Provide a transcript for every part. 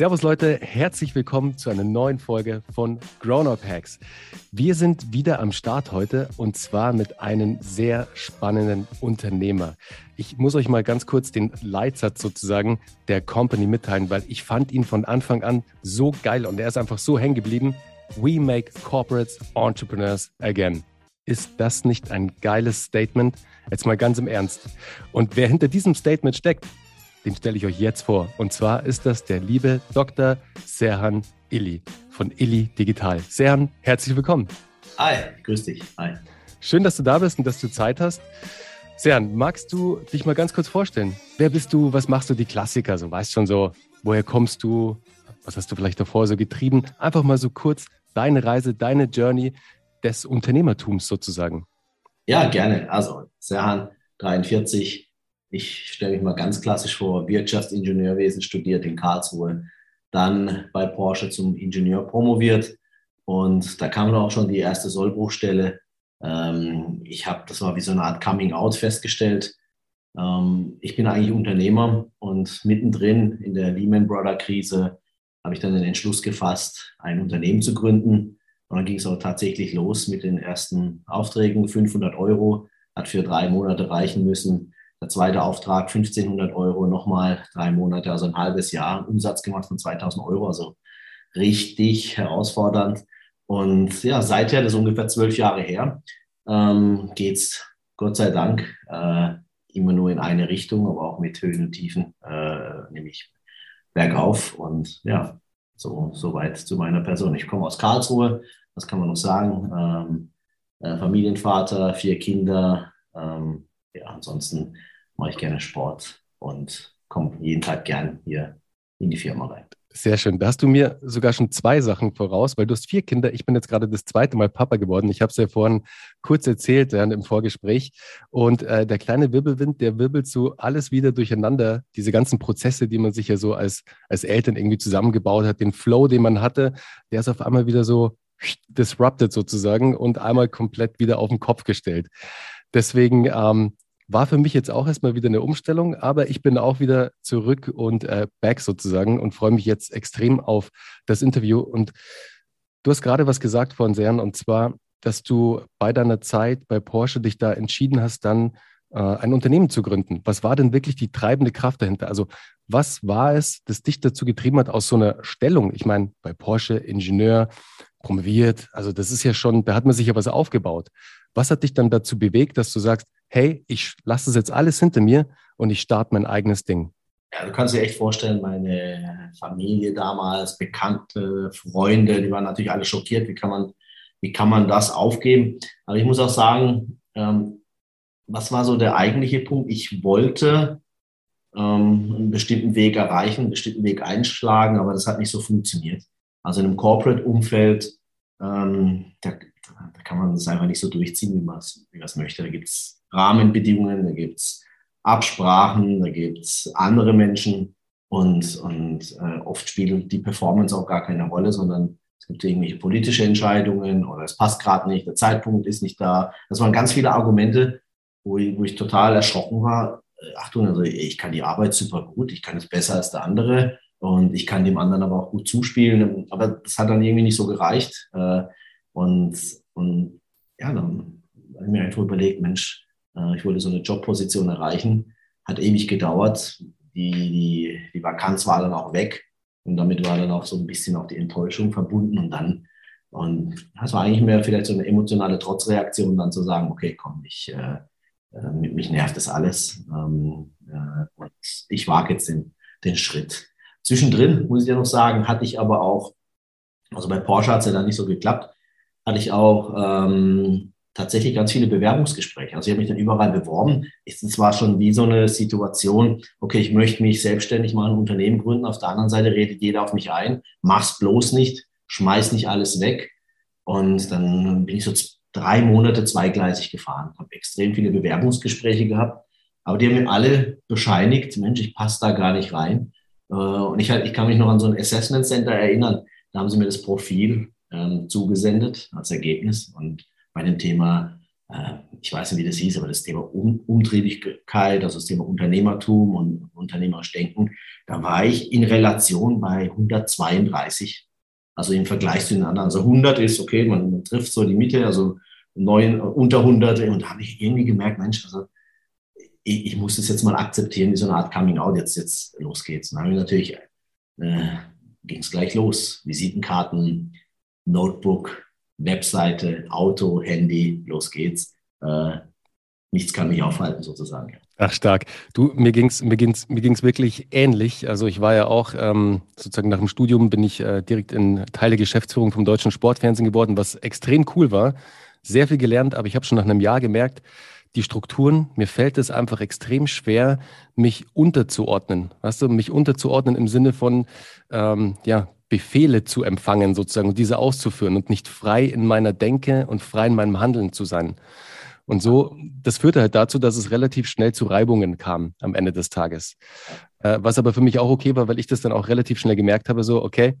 Servus Leute, herzlich willkommen zu einer neuen Folge von Grown Up Hacks. Wir sind wieder am Start heute und zwar mit einem sehr spannenden Unternehmer. Ich muss euch mal ganz kurz den Leitsatz sozusagen der Company mitteilen, weil ich fand ihn von Anfang an so geil und er ist einfach so hängen geblieben. We make corporates entrepreneurs again. Ist das nicht ein geiles Statement? Jetzt mal ganz im Ernst. Und wer hinter diesem Statement steckt, den stelle ich euch jetzt vor. Und zwar ist das der liebe Dr. Serhan Illi von Illi Digital. Serhan, herzlich willkommen. Hi, grüß dich. Hi. Schön, dass du da bist und dass du Zeit hast. Serhan, magst du dich mal ganz kurz vorstellen? Wer bist du? Was machst du? Die Klassiker, so weißt schon so, woher kommst du? Was hast du vielleicht davor so getrieben? Einfach mal so kurz deine Reise, deine Journey des Unternehmertums sozusagen. Ja, gerne. Also, Serhan, 43, ich stelle mich mal ganz klassisch vor, Wirtschaftsingenieurwesen studiert in Karlsruhe, dann bei Porsche zum Ingenieur promoviert und da kam dann auch schon die erste Sollbruchstelle. Ähm, ich habe, das war wie so eine Art Coming Out festgestellt. Ähm, ich bin eigentlich Unternehmer und mittendrin in der Lehman Brother Krise habe ich dann den Entschluss gefasst, ein Unternehmen zu gründen. Und dann ging es auch tatsächlich los mit den ersten Aufträgen. 500 Euro hat für drei Monate reichen müssen. Der zweite Auftrag 1500 Euro, nochmal drei Monate, also ein halbes Jahr Umsatz gemacht von 2000 Euro, also richtig herausfordernd. Und ja, seither, das ist ungefähr zwölf Jahre her, ähm, geht es Gott sei Dank äh, immer nur in eine Richtung, aber auch mit Höhen und Tiefen, äh, nämlich bergauf. Und ja, so, so weit zu meiner Person. Ich komme aus Karlsruhe, was kann man noch sagen? Ähm, äh, Familienvater, vier Kinder. Ähm, ja, ansonsten mache ich gerne Sport und komme jeden Tag gern hier in die Firma rein. Sehr schön. Da hast du mir sogar schon zwei Sachen voraus, weil du hast vier Kinder. Ich bin jetzt gerade das zweite Mal Papa geworden. Ich habe es ja vorhin kurz erzählt ja, im Vorgespräch. Und äh, der kleine Wirbelwind, der wirbelt so alles wieder durcheinander. Diese ganzen Prozesse, die man sich ja so als, als Eltern irgendwie zusammengebaut hat, den Flow, den man hatte, der ist auf einmal wieder so disrupted sozusagen und einmal komplett wieder auf den Kopf gestellt. Deswegen ähm, war für mich jetzt auch erstmal wieder eine Umstellung, aber ich bin auch wieder zurück und äh, back sozusagen und freue mich jetzt extrem auf das Interview. Und du hast gerade was gesagt von Sern und zwar, dass du bei deiner Zeit bei Porsche dich da entschieden hast, dann äh, ein Unternehmen zu gründen. Was war denn wirklich die treibende Kraft dahinter? Also was war es, das dich dazu getrieben hat aus so einer Stellung? Ich meine, bei Porsche Ingenieur, promoviert, also das ist ja schon, da hat man sich ja was aufgebaut. Was hat dich dann dazu bewegt, dass du sagst, hey, ich lasse das jetzt alles hinter mir und ich starte mein eigenes Ding? Ja, du kannst dir echt vorstellen, meine Familie damals, Bekannte, Freunde, die waren natürlich alle schockiert. Wie kann man, wie kann man das aufgeben? Aber ich muss auch sagen, ähm, was war so der eigentliche Punkt? Ich wollte ähm, einen bestimmten Weg erreichen, einen bestimmten Weg einschlagen, aber das hat nicht so funktioniert. Also in einem Corporate-Umfeld, ähm, da, da, kann man das einfach nicht so durchziehen, wie man es möchte. Da gibt es Rahmenbedingungen, da gibt es Absprachen, da gibt es andere Menschen und, und äh, oft spielt die Performance auch gar keine Rolle, sondern es gibt irgendwelche politische Entscheidungen oder es passt gerade nicht, der Zeitpunkt ist nicht da. Das waren ganz viele Argumente, wo ich, wo ich total erschrocken war. Äh, Achtung, also ich kann die Arbeit super gut, ich kann es besser als der andere und ich kann dem anderen aber auch gut zuspielen. Aber das hat dann irgendwie nicht so gereicht. Äh, und, und ja, dann habe ich mir einfach überlegt, Mensch, äh, ich wollte so eine Jobposition erreichen. Hat ewig gedauert. Die, die, die Vakanz war dann auch weg. Und damit war dann auch so ein bisschen auch die Enttäuschung verbunden. Und dann, und das war eigentlich mehr vielleicht so eine emotionale Trotzreaktion, dann zu sagen, okay, komm, ich, äh, äh mich nervt das alles. Ähm, äh, und ich wage jetzt den, den Schritt. Zwischendrin, muss ich ja noch sagen, hatte ich aber auch, also bei Porsche hat es ja dann nicht so geklappt, hatte ich auch ähm, tatsächlich ganz viele Bewerbungsgespräche. Also ich habe mich dann überall beworben. Es war schon wie so eine Situation, okay, ich möchte mich selbstständig mal ein Unternehmen gründen. Auf der anderen Seite redet jeder auf mich ein, mach's bloß nicht, schmeiß nicht alles weg. Und dann bin ich so drei Monate zweigleisig gefahren, habe extrem viele Bewerbungsgespräche gehabt. Aber die haben mir alle bescheinigt, Mensch, ich passe da gar nicht rein. Äh, und ich, halt, ich kann mich noch an so ein Assessment Center erinnern. Da haben sie mir das Profil ähm, zugesendet als Ergebnis. Und bei dem Thema äh, ich weiß nicht, wie das hieß, aber das Thema um Umtriebigkeit, also das Thema Unternehmertum und unternehmerisch Denken, da war ich in Relation bei 132. Also im Vergleich zu den anderen. Also 100 ist okay, man, trifft so die Mitte, also neun, unter 100. Und da habe ich irgendwie gemerkt, Mensch, also ich, ich, muss das jetzt mal akzeptieren, wie so eine Art Coming Out, jetzt, jetzt los. Dann habe ich natürlich, äh, ging es gleich los. Visitenkarten, Notebook, Webseite, Auto, Handy, los geht's. Äh, nichts kann mich aufhalten, sozusagen. Ach, stark. Du, mir ging es mir ging's, mir ging's wirklich ähnlich. Also ich war ja auch, ähm, sozusagen nach dem Studium bin ich äh, direkt in Teile Geschäftsführung vom Deutschen Sportfernsehen geworden, was extrem cool war. Sehr viel gelernt, aber ich habe schon nach einem Jahr gemerkt, die Strukturen, mir fällt es einfach extrem schwer, mich unterzuordnen. Weißt du, mich unterzuordnen im Sinne von, ähm, ja, Befehle zu empfangen sozusagen und diese auszuführen und nicht frei in meiner Denke und frei in meinem Handeln zu sein. Und so, das führte halt dazu, dass es relativ schnell zu Reibungen kam am Ende des Tages. Äh, was aber für mich auch okay war, weil ich das dann auch relativ schnell gemerkt habe, so, okay,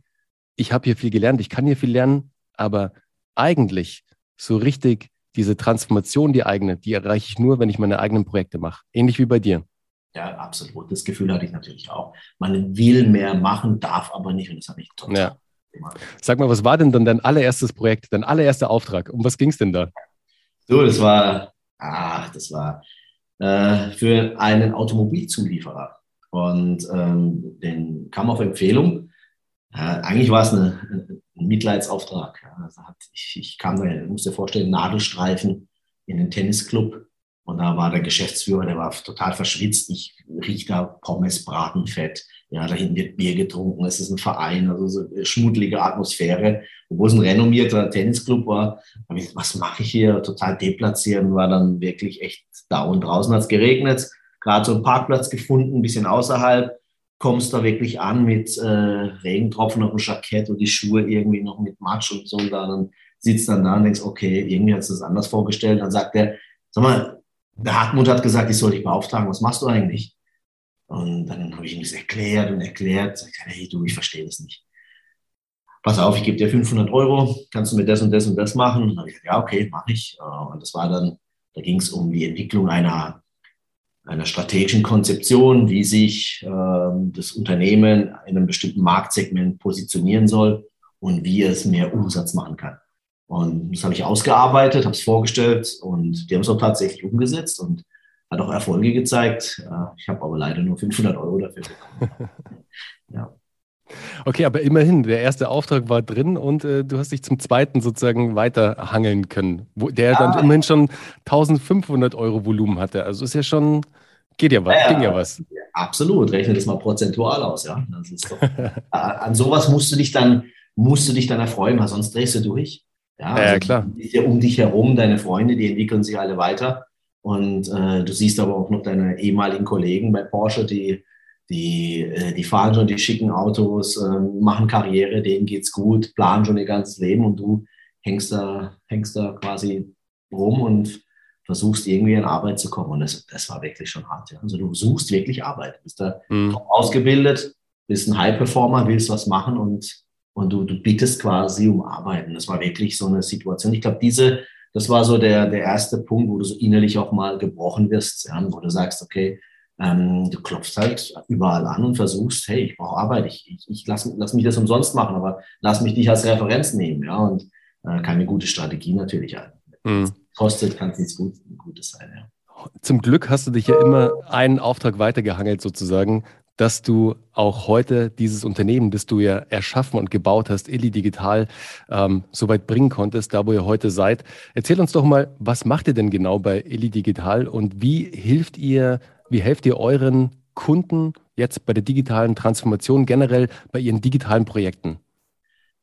ich habe hier viel gelernt, ich kann hier viel lernen, aber eigentlich so richtig diese Transformation, die eigene, die erreiche ich nur, wenn ich meine eigenen Projekte mache. Ähnlich wie bei dir. Ja, absolut. Das Gefühl hatte ich natürlich auch. Man will mehr machen, darf aber nicht. Und das habe ich total ja. gemacht. Sag mal, was war denn dann dein allererstes Projekt, dein allererster Auftrag? Um was ging es denn da? So, das war, ach, das war äh, für einen Automobilzulieferer. Und ähm, den kam auf Empfehlung. Äh, eigentlich war es eine, ein Mitleidsauftrag. Also hat, ich, ich kam da, ich muss dir vorstellen, Nadelstreifen in den Tennisclub und da war der Geschäftsführer, der war total verschwitzt. Ich rieche da Pommes, Bratenfett. Ja, da hinten wird Bier getrunken. Es ist ein Verein, also so eine schmuddelige Atmosphäre. Obwohl es ein renommierter Tennisclub war. Ich, was mache ich hier? Total deplatziert und war dann wirklich echt down. Draußen hat es geregnet. Gerade so einen Parkplatz gefunden, ein bisschen außerhalb. Kommst da wirklich an mit äh, Regentropfen auf dem Jackett und die Schuhe irgendwie noch mit Matsch und so. Und dann sitzt dann da und denkst, okay, irgendwie hast du das anders vorgestellt. Dann sagt er, sag mal, Hartmut hat gesagt, ich soll dich beauftragen, was machst du eigentlich? Und dann habe ich ihm das erklärt und erklärt. Sag, hey, du, ich verstehe das nicht. Pass auf, ich gebe dir 500 Euro, kannst du mir das und das und das machen? Und dann habe ich gesagt, ja, okay, mache ich. Äh, und das war dann, da ging es um die Entwicklung einer, einer strategischen Konzeption, wie sich ähm, das Unternehmen in einem bestimmten Marktsegment positionieren soll und wie es mehr Umsatz machen kann. Und das habe ich ausgearbeitet, habe es vorgestellt und die haben es auch tatsächlich umgesetzt und hat auch Erfolge gezeigt. Äh, ich habe aber leider nur 500 Euro dafür bekommen. ja. Okay, aber immerhin, der erste Auftrag war drin und äh, du hast dich zum zweiten sozusagen weiterhangeln können, wo, der ja. dann immerhin schon 1500 Euro Volumen hatte. Also ist ja schon, geht ja was, ja, ging ja was. Absolut, rechne das mal prozentual aus, ja. Doch, an sowas musst du dich dann, musst du dich dann erfreuen, weil sonst drehst du durch. Ja, also ja klar. Um dich herum, deine Freunde, die entwickeln sich alle weiter. Und äh, du siehst aber auch noch deine ehemaligen Kollegen bei Porsche, die, die, äh, die fahren schon die schicken Autos, äh, machen Karriere, denen geht's gut, planen schon ihr ganzes Leben und du hängst da, hängst da quasi rum und versuchst irgendwie in Arbeit zu kommen. Und das, das war wirklich schon hart. Ja. Also du suchst wirklich Arbeit. Du bist da mhm. ausgebildet, bist ein High-Performer, willst was machen und und du, du bittest quasi um Arbeiten. Das war wirklich so eine Situation. Ich glaube, diese, das war so der, der erste Punkt, wo du so innerlich auch mal gebrochen wirst, ja, wo du sagst, okay, ähm, du klopfst halt überall an und versuchst, hey, ich brauche Arbeit, ich, ich, ich lass, lass mich das umsonst machen, aber lass mich dich als Referenz nehmen, ja, und äh, keine gute Strategie natürlich. Ja. Mhm. Kostet, kann es nichts gut, Gutes sein, ja. Zum Glück hast du dich ja immer einen Auftrag weitergehangelt sozusagen dass du auch heute dieses Unternehmen, das du ja erschaffen und gebaut hast, Illy Digital, ähm, so weit bringen konntest, da wo ihr heute seid. Erzähl uns doch mal, was macht ihr denn genau bei Illy Digital und wie hilft ihr, wie helft ihr euren Kunden jetzt bei der digitalen Transformation generell bei ihren digitalen Projekten?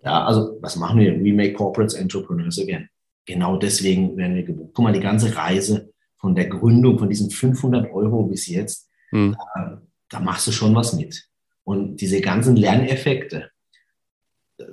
Ja, also was machen wir? We make corporates entrepreneurs again. Genau deswegen werden wir gebucht. Guck mal, die ganze Reise von der Gründung von diesen 500 Euro bis jetzt, hm. äh, da machst du schon was mit. Und diese ganzen Lerneffekte,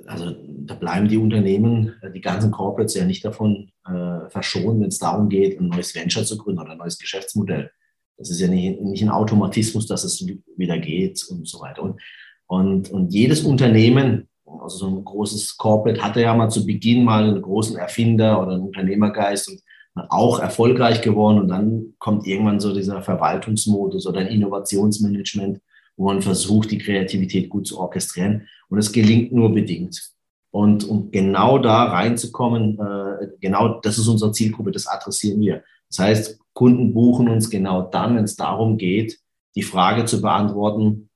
also da bleiben die Unternehmen, die ganzen Corporates ja nicht davon äh, verschont, wenn es darum geht, ein neues Venture zu gründen oder ein neues Geschäftsmodell. Das ist ja nicht, nicht ein Automatismus, dass es wieder geht und so weiter. Und, und, und jedes Unternehmen, also so ein großes Corporate, hatte ja mal zu Beginn mal einen großen Erfinder oder einen Unternehmergeist und auch erfolgreich geworden. Und dann kommt irgendwann so dieser Verwaltungsmodus oder ein Innovationsmanagement, wo man versucht, die Kreativität gut zu orchestrieren. Und es gelingt nur bedingt. Und um genau da reinzukommen, äh, genau das ist unsere Zielgruppe, das adressieren wir. Das heißt, Kunden buchen uns genau dann, wenn es darum geht, die Frage zu beantworten,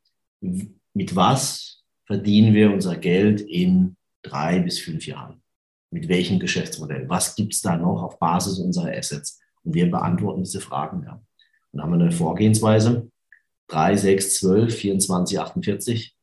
mit was verdienen wir unser Geld in drei bis fünf Jahren? Mit welchem Geschäftsmodell? Was gibt es da noch auf Basis unserer Assets? Und wir beantworten diese Fragen. Ja. Und haben wir eine Vorgehensweise, 3, 6, 12, 24, 48.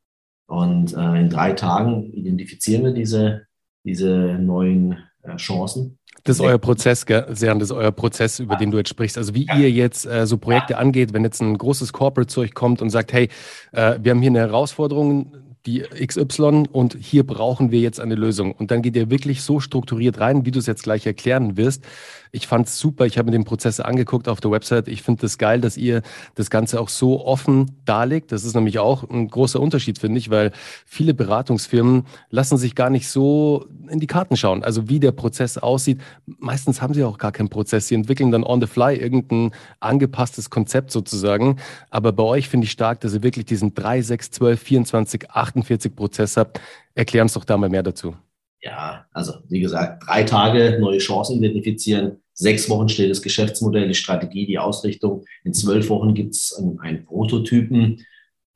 Und äh, in drei Tagen identifizieren wir diese, diese neuen äh, Chancen. Das ist euer Prozess, Sern, das ist euer Prozess, über den du jetzt sprichst. Also wie ihr jetzt äh, so Projekte angeht, wenn jetzt ein großes Corporate zu euch kommt und sagt, hey, äh, wir haben hier eine Herausforderung, die XY und hier brauchen wir jetzt eine Lösung. Und dann geht ihr wirklich so strukturiert rein, wie du es jetzt gleich erklären wirst. Ich fand es super. Ich habe mir den Prozess angeguckt auf der Website. Ich finde es das geil, dass ihr das Ganze auch so offen darlegt. Das ist nämlich auch ein großer Unterschied, finde ich, weil viele Beratungsfirmen lassen sich gar nicht so in die Karten schauen. Also wie der Prozess aussieht. Meistens haben sie auch gar keinen Prozess. Sie entwickeln dann on the fly irgendein angepasstes Konzept sozusagen. Aber bei euch finde ich stark, dass ihr wirklich diesen 3, 6, 12, 24, 48 Prozess habt. Erklär uns doch da mal mehr dazu. Ja, also wie gesagt, drei Tage neue Chancen identifizieren. Sechs Wochen steht das Geschäftsmodell, die Strategie, die Ausrichtung. In zwölf Wochen gibt es einen, Prototypen.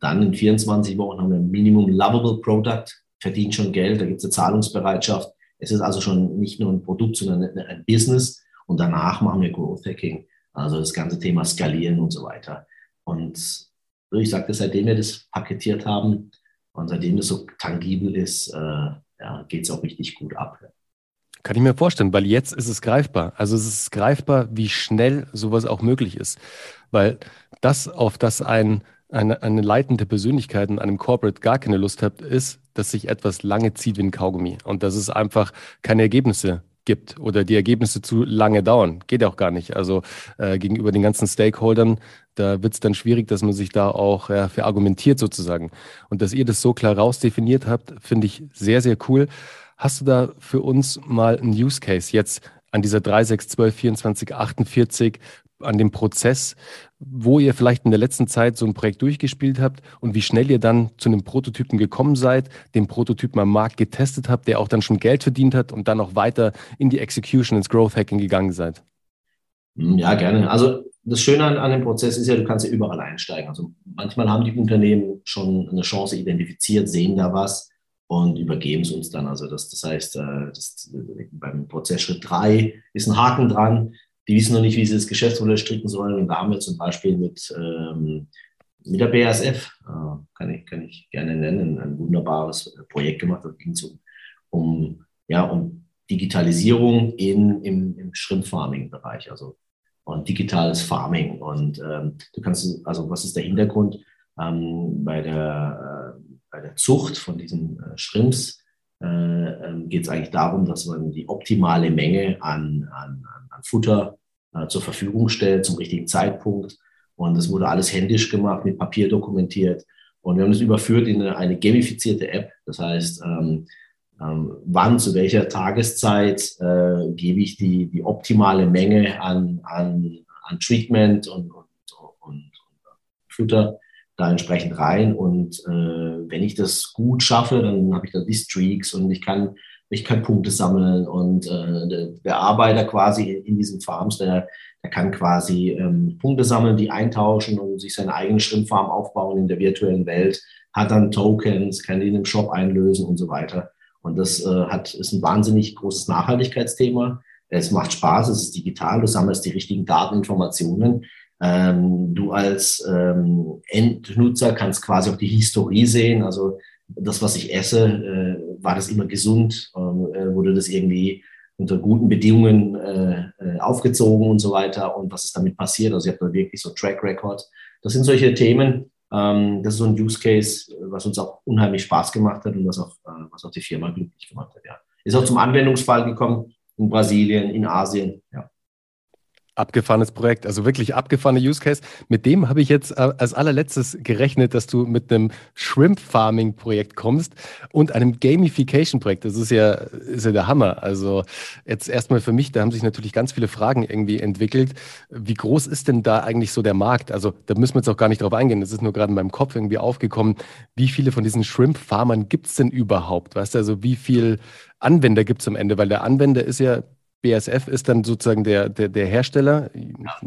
Dann in 24 Wochen haben wir ein Minimum Lovable Product, verdient schon Geld, da gibt es eine Zahlungsbereitschaft. Es ist also schon nicht nur ein Produkt, sondern ein Business. Und danach machen wir Growth Hacking, also das ganze Thema Skalieren und so weiter. Und ich sagte, seitdem wir das paketiert haben und seitdem das so tangibel ist, äh, ja, geht es auch richtig gut ab. Kann ich mir vorstellen, weil jetzt ist es greifbar. Also es ist greifbar, wie schnell sowas auch möglich ist. Weil das, auf das ein, eine, eine leitende Persönlichkeit in einem Corporate gar keine Lust hat, ist, dass sich etwas lange zieht wie ein Kaugummi und dass es einfach keine Ergebnisse gibt oder die Ergebnisse zu lange dauern. Geht auch gar nicht. Also äh, gegenüber den ganzen Stakeholdern, da wird es dann schwierig, dass man sich da auch ja, verargumentiert sozusagen. Und dass ihr das so klar rausdefiniert habt, finde ich sehr, sehr cool. Hast du da für uns mal einen Use Case jetzt an dieser 3, 6, 12, 24, 48, an dem Prozess, wo ihr vielleicht in der letzten Zeit so ein Projekt durchgespielt habt und wie schnell ihr dann zu einem Prototypen gekommen seid, den Prototypen am Markt getestet habt, der auch dann schon Geld verdient hat und dann auch weiter in die Execution, ins Growth Hacking gegangen seid? Hm, ja, gerne. Also das Schöne an, an dem Prozess ist ja, du kannst ja überall einsteigen. Also manchmal haben die Unternehmen schon eine Chance identifiziert, sehen da was und übergeben es uns dann. Also das, das heißt, äh, das, beim Prozessschritt 3 ist ein Haken dran die wissen noch nicht, wie sie das Geschäftsmodell stricken sollen. Und da haben wir zum Beispiel mit, ähm, mit der BASF, äh, kann, ich, kann ich gerne nennen, ein wunderbares Projekt gemacht. Da ging um, um, ja, um Digitalisierung in, im, im Shrimp-Farming-Bereich, also und digitales Farming. Und ähm, du kannst, also was ist der Hintergrund? Ähm, bei, der, äh, bei der Zucht von diesen äh, Shrimps äh, ähm, geht es eigentlich darum, dass man die optimale Menge an, an, an Futter äh, zur Verfügung stellt zum richtigen Zeitpunkt. Und das wurde alles händisch gemacht, mit Papier dokumentiert. Und wir haben das überführt in eine, eine gamifizierte App. Das heißt, ähm, ähm, wann, zu welcher Tageszeit äh, gebe ich die, die optimale Menge an, an, an Treatment und, und, und, und Futter da entsprechend rein. Und äh, wenn ich das gut schaffe, dann habe ich da die Streaks und ich kann ich kann Punkte sammeln und äh, der, Arbeiter quasi in diesen Farms, der, der kann quasi ähm, Punkte sammeln, die eintauschen und sich seine eigene Schrimpfarm aufbauen in der virtuellen Welt, hat dann Tokens, kann die in dem Shop einlösen und so weiter. Und das äh, hat, ist ein wahnsinnig großes Nachhaltigkeitsthema. Es macht Spaß, es ist digital, du sammelst die richtigen Dateninformationen. Ähm, du als ähm, Endnutzer kannst quasi auch die Historie sehen, also das, was ich esse, äh, war das immer gesund, äh, wurde das irgendwie unter guten Bedingungen äh, äh, aufgezogen und so weiter und was ist damit passiert. Also ich habe da wirklich so Track Record. Das sind solche Themen. Ähm, das ist so ein Use Case, was uns auch unheimlich Spaß gemacht hat und was auch, äh, was auch die Firma glücklich gemacht hat. Ja. Ist auch zum Anwendungsfall gekommen in Brasilien, in Asien. Ja. Abgefahrenes Projekt, also wirklich abgefahrene Use Case. Mit dem habe ich jetzt äh, als allerletztes gerechnet, dass du mit einem Shrimp Farming Projekt kommst und einem Gamification Projekt. Das ist ja, ist ja der Hammer. Also jetzt erstmal für mich, da haben sich natürlich ganz viele Fragen irgendwie entwickelt. Wie groß ist denn da eigentlich so der Markt? Also da müssen wir jetzt auch gar nicht drauf eingehen. Das ist nur gerade in meinem Kopf irgendwie aufgekommen. Wie viele von diesen Shrimp Farmern gibt es denn überhaupt? Weißt du, also wie viel Anwender gibt es am Ende? Weil der Anwender ist ja BSF ist dann sozusagen der, der, der Hersteller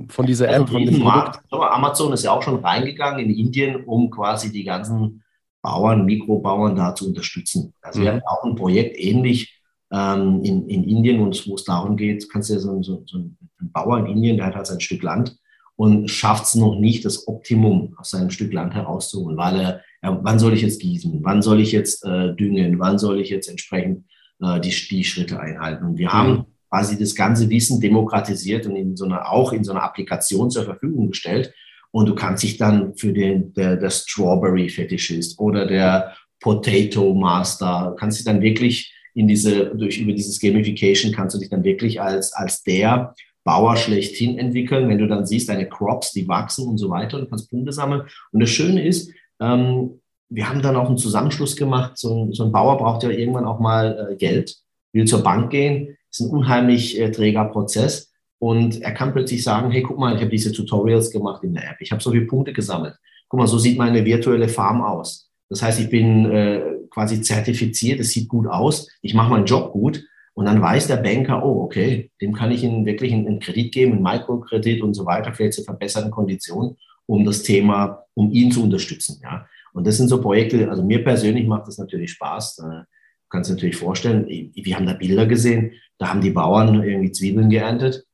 von dieser also App, von dem Produkt. Amazon ist ja auch schon reingegangen in Indien, um quasi die ganzen Bauern, Mikrobauern da zu unterstützen. Also mhm. wir haben auch ein Projekt ähnlich ähm, in, in Indien, wo es darum geht, kannst du ja so, so, so ein Bauer in Indien, der hat halt sein Stück Land und schafft es noch nicht, das Optimum aus seinem Stück Land herauszuholen, weil er, ja, wann soll ich jetzt gießen, wann soll ich jetzt äh, düngen, wann soll ich jetzt entsprechend äh, die, die Schritte einhalten. Und wir mhm. haben quasi das ganze Wissen demokratisiert und in so einer, auch in so einer Applikation zur Verfügung gestellt. Und du kannst dich dann für den, der, der Strawberry Fetischist oder der Potato Master, kannst dich dann wirklich in diese, durch, über dieses Gamification kannst du dich dann wirklich als, als der Bauer schlechthin entwickeln. Wenn du dann siehst, deine Crops, die wachsen und so weiter, und kannst Punkte sammeln. Und das Schöne ist, ähm, wir haben dann auch einen Zusammenschluss gemacht. So, so ein Bauer braucht ja irgendwann auch mal äh, Geld, will zur Bank gehen ist ein unheimlich äh, träger Prozess. Und er kann plötzlich sagen, hey, guck mal, ich habe diese Tutorials gemacht in der App. Ich habe so viele Punkte gesammelt. Guck mal, so sieht meine virtuelle Farm aus. Das heißt, ich bin äh, quasi zertifiziert, es sieht gut aus, ich mache meinen Job gut. Und dann weiß der Banker, oh, okay, dem kann ich ihn wirklich einen, einen Kredit geben, einen Mikrokredit und so weiter, vielleicht zu verbesserten Konditionen, um das Thema, um ihn zu unterstützen. Ja. Und das sind so Projekte, also mir persönlich macht das natürlich Spaß. Äh, kannst du natürlich vorstellen, wir haben da Bilder gesehen, da haben die Bauern irgendwie Zwiebeln geerntet,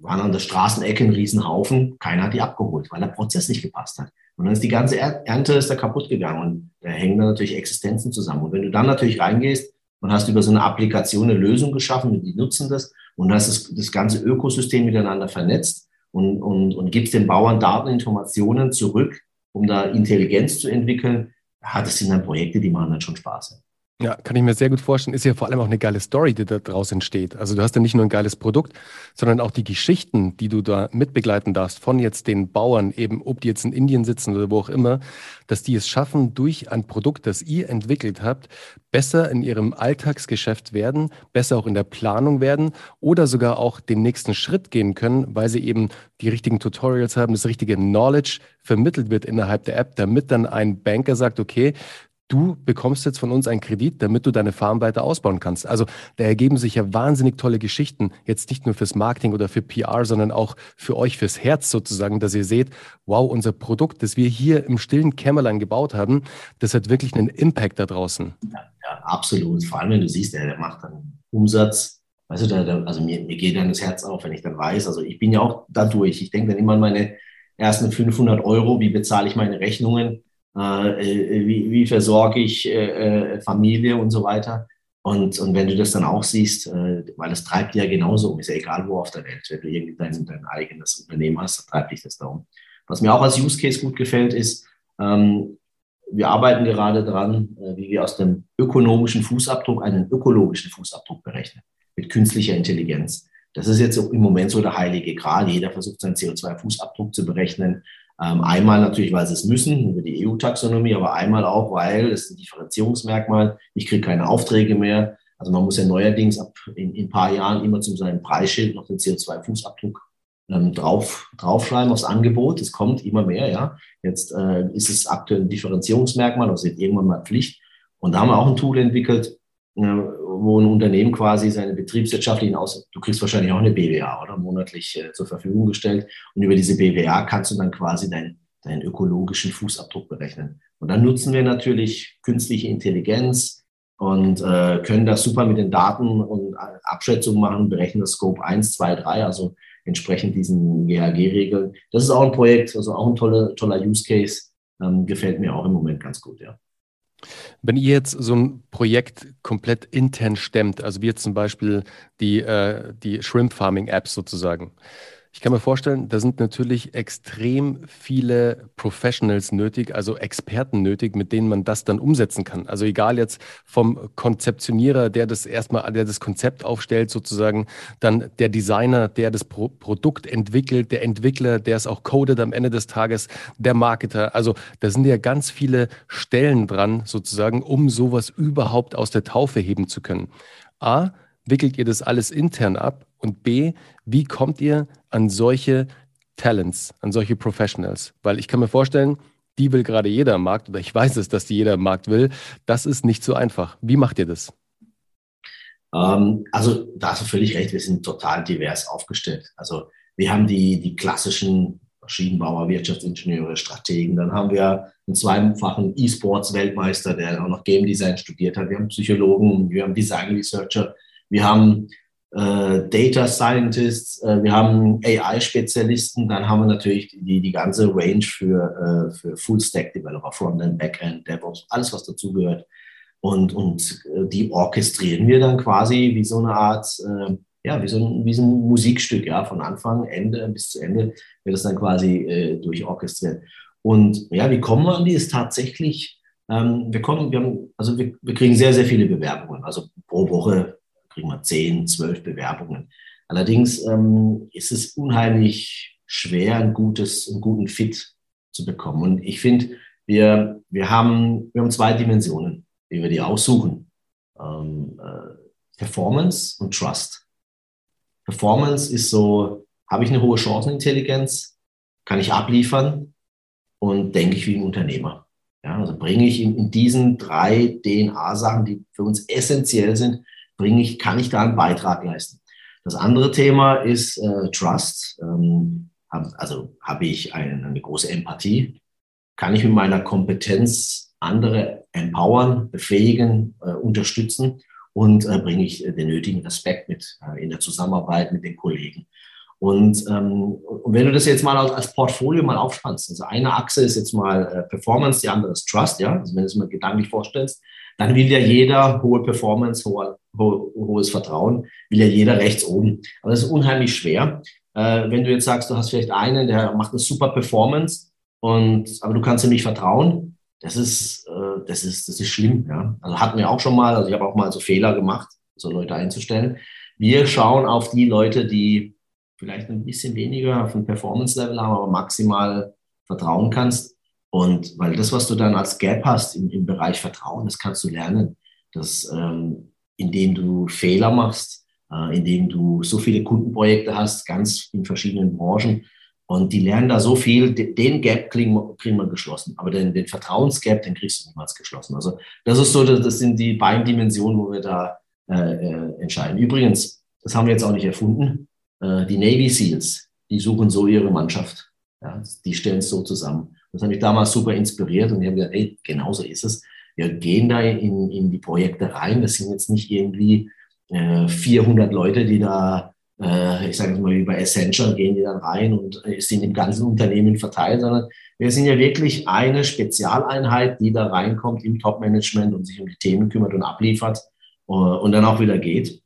waren an der Straßenecke ein Riesenhaufen, keiner hat die abgeholt, weil der Prozess nicht gepasst hat. Und dann ist die ganze Ernte ist da kaputt gegangen und da hängen dann natürlich Existenzen zusammen. Und wenn du dann natürlich reingehst und hast über so eine Applikation eine Lösung geschaffen, die nutzen das und hast das, das ganze Ökosystem miteinander vernetzt und, und, und gibst den Bauern Daten, Informationen zurück, um da Intelligenz zu entwickeln, ja, das sind dann Projekte, die machen dann schon Spaß. Ja, kann ich mir sehr gut vorstellen. Ist ja vor allem auch eine geile Story, die da draus entsteht. Also du hast ja nicht nur ein geiles Produkt, sondern auch die Geschichten, die du da mitbegleiten darfst von jetzt den Bauern, eben ob die jetzt in Indien sitzen oder wo auch immer, dass die es schaffen, durch ein Produkt, das ihr entwickelt habt, besser in ihrem Alltagsgeschäft werden, besser auch in der Planung werden oder sogar auch den nächsten Schritt gehen können, weil sie eben die richtigen Tutorials haben, das richtige Knowledge vermittelt wird innerhalb der App, damit dann ein Banker sagt, okay, du bekommst jetzt von uns einen Kredit, damit du deine Farm weiter ausbauen kannst. Also da ergeben sich ja wahnsinnig tolle Geschichten, jetzt nicht nur fürs Marketing oder für PR, sondern auch für euch, fürs Herz sozusagen, dass ihr seht, wow, unser Produkt, das wir hier im stillen Kämmerlein gebaut haben, das hat wirklich einen Impact da draußen. Ja, ja absolut. Vor allem, wenn du siehst, der, macht dann Umsatz. Weißt du, der, der, also mir, mir geht dann das Herz auf, wenn ich dann weiß, also ich bin ja auch dadurch, ich denke dann immer an meine ersten 500 Euro, wie bezahle ich meine Rechnungen, wie, wie versorge ich äh, äh, Familie und so weiter. Und, und wenn du das dann auch siehst, äh, weil es treibt ja genauso um, ist ja egal wo auf der Welt, wenn du irgendwie dein, dein eigenes Unternehmen hast, dann treibt dich das da um. Was mir auch als Use Case gut gefällt, ist, ähm, wir arbeiten gerade dran, äh, wie wir aus dem ökonomischen Fußabdruck einen ökologischen Fußabdruck berechnen, mit künstlicher Intelligenz. Das ist jetzt im Moment so der heilige Gral. Jeder versucht seinen CO2-Fußabdruck zu berechnen. Ähm, einmal natürlich, weil sie es müssen, über die EU-Taxonomie, aber einmal auch, weil es ein Differenzierungsmerkmal, ich kriege keine Aufträge mehr. Also man muss ja neuerdings ab in, in ein paar Jahren immer zu seinem Preisschild noch den CO2-Fußabdruck ähm, drauf, draufschreiben aufs Angebot. Es kommt immer mehr, ja. Jetzt äh, ist es aktuell ein Differenzierungsmerkmal, das wird irgendwann mal Pflicht. Und da haben wir auch ein Tool entwickelt, wo ein Unternehmen quasi seine betriebswirtschaftlichen Aus, du kriegst wahrscheinlich auch eine BWA oder monatlich äh, zur Verfügung gestellt und über diese BWA kannst du dann quasi deinen deinen ökologischen Fußabdruck berechnen. Und dann nutzen wir natürlich künstliche Intelligenz und äh, können das super mit den Daten und äh, Abschätzungen machen, berechnen das Scope 1, 2, 3, also entsprechend diesen GHG-Regeln. Das ist auch ein Projekt, also auch ein toller, toller Use Case, ähm, gefällt mir auch im Moment ganz gut, ja. Wenn ihr jetzt so ein Projekt komplett intern stemmt, also wie jetzt zum Beispiel die, äh, die Shrimp Farming Apps sozusagen. Ich kann mir vorstellen, da sind natürlich extrem viele Professionals nötig, also Experten nötig, mit denen man das dann umsetzen kann. Also egal jetzt vom Konzeptionierer, der das erstmal, der das Konzept aufstellt, sozusagen, dann der Designer, der das Pro Produkt entwickelt, der Entwickler, der es auch codet am Ende des Tages, der Marketer. Also da sind ja ganz viele Stellen dran, sozusagen, um sowas überhaupt aus der Taufe heben zu können. A, wickelt ihr das alles intern ab? Und B, wie kommt ihr an solche Talents, an solche Professionals? Weil ich kann mir vorstellen, die will gerade jeder am Markt oder ich weiß es, dass die jeder am Markt will. Das ist nicht so einfach. Wie macht ihr das? Ähm, also da hast du völlig recht, wir sind total divers aufgestellt. Also wir haben die, die klassischen Maschinenbauer, Wirtschaftsingenieure, Strategen. Dann haben wir einen zweifachen E-Sports-Weltmeister, der auch noch Game Design studiert hat. Wir haben Psychologen, wir haben Design Researcher, wir haben Data Scientists, äh, wir haben AI-Spezialisten, dann haben wir natürlich die, die ganze Range für, äh, für Full-Stack-Developer, Frontend, Backend, DevOps, alles, was dazugehört. Und, und äh, die orchestrieren wir dann quasi wie so eine Art, äh, ja, wie so, ein, wie so ein Musikstück, ja, von Anfang, Ende bis zu Ende wird das dann quasi äh, durchorchestriert. Und ja, wie kommen wir an die? Ist tatsächlich, ähm, wir kommen, wir haben, also wir, wir kriegen sehr, sehr viele Bewerbungen. Also pro Woche kriegen wir 10, 12 Bewerbungen. Allerdings ähm, ist es unheimlich schwer, ein gutes, einen guten Fit zu bekommen. Und ich finde, wir, wir, haben, wir haben zwei Dimensionen, wie wir die aussuchen. Ähm, äh, Performance und Trust. Performance ist so, habe ich eine hohe Chancenintelligenz, kann ich abliefern und denke ich wie ein Unternehmer. Ja, also bringe ich in, in diesen drei DNA-Sachen, die für uns essentiell sind, bringe ich, kann ich da einen Beitrag leisten. Das andere Thema ist äh, Trust. Ähm, hab, also habe ich eine, eine große Empathie? Kann ich mit meiner Kompetenz andere empowern, befähigen, äh, unterstützen und äh, bringe ich den nötigen Respekt mit äh, in der Zusammenarbeit mit den Kollegen. Und, ähm, und wenn du das jetzt mal als Portfolio mal aufspannst, also eine Achse ist jetzt mal äh, Performance, die andere ist Trust, ja, also wenn du es mal gedanklich vorstellst, dann will ja jeder hohe Performance, hohe, ho hohes Vertrauen, will ja jeder rechts oben. Aber das ist unheimlich schwer. Äh, wenn du jetzt sagst, du hast vielleicht einen, der macht eine super Performance, und, aber du kannst ihm nicht vertrauen, das ist, äh, das ist, das ist schlimm. Ja? Also hatten wir auch schon mal, also ich habe auch mal so Fehler gemacht, so Leute einzustellen. Wir schauen auf die Leute, die vielleicht ein bisschen weniger auf dem Performance-Level haben, aber maximal vertrauen kannst. Und weil das, was du dann als Gap hast im, im Bereich Vertrauen, das kannst du lernen, dass, ähm, indem du Fehler machst, äh, indem du so viele Kundenprojekte hast, ganz in verschiedenen Branchen. Und die lernen da so viel, den Gap kriegen, wir geschlossen. Aber den, den Vertrauensgap, den kriegst du niemals geschlossen. Also das ist so, das sind die beiden Dimensionen, wo wir da äh, äh, entscheiden. Übrigens, das haben wir jetzt auch nicht erfunden. Äh, die Navy SEALs, die suchen so ihre Mannschaft. Ja, die stellen es so zusammen. Das hat mich damals super inspiriert und ich habe gesagt, ey, genauso ist es. Wir gehen da in, in die Projekte rein. Das sind jetzt nicht irgendwie äh, 400 Leute, die da, äh, ich sage mal wie bei Essential, gehen die dann rein und äh, sind im ganzen Unternehmen verteilt, sondern wir sind ja wirklich eine Spezialeinheit, die da reinkommt im Top-Management und sich um die Themen kümmert und abliefert äh, und dann auch wieder geht.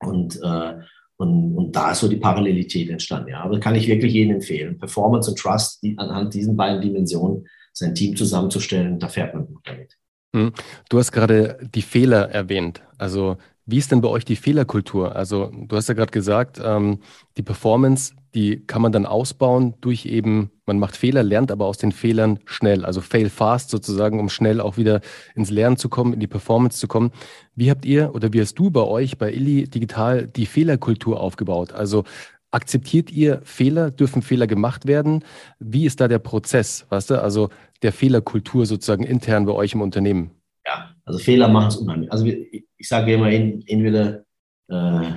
Und äh, und, und da ist so die Parallelität entstanden. Ja. Aber kann ich wirklich jedem empfehlen. Performance und Trust, die, anhand diesen beiden Dimensionen sein Team zusammenzustellen, da fährt man gut damit. Hm. Du hast gerade die Fehler erwähnt. Also wie ist denn bei euch die Fehlerkultur? Also du hast ja gerade gesagt, ähm, die Performance, die kann man dann ausbauen durch eben, man macht Fehler, lernt aber aus den Fehlern schnell, also fail fast sozusagen, um schnell auch wieder ins Lernen zu kommen, in die Performance zu kommen. Wie habt ihr oder wie hast du bei euch bei Illy Digital die Fehlerkultur aufgebaut? Also akzeptiert ihr Fehler? Dürfen Fehler gemacht werden? Wie ist da der Prozess, weißt du? Also der Fehlerkultur sozusagen intern bei euch im Unternehmen? Ja, also Fehler machen es unheimlich. Also ich sage immer, entweder, äh,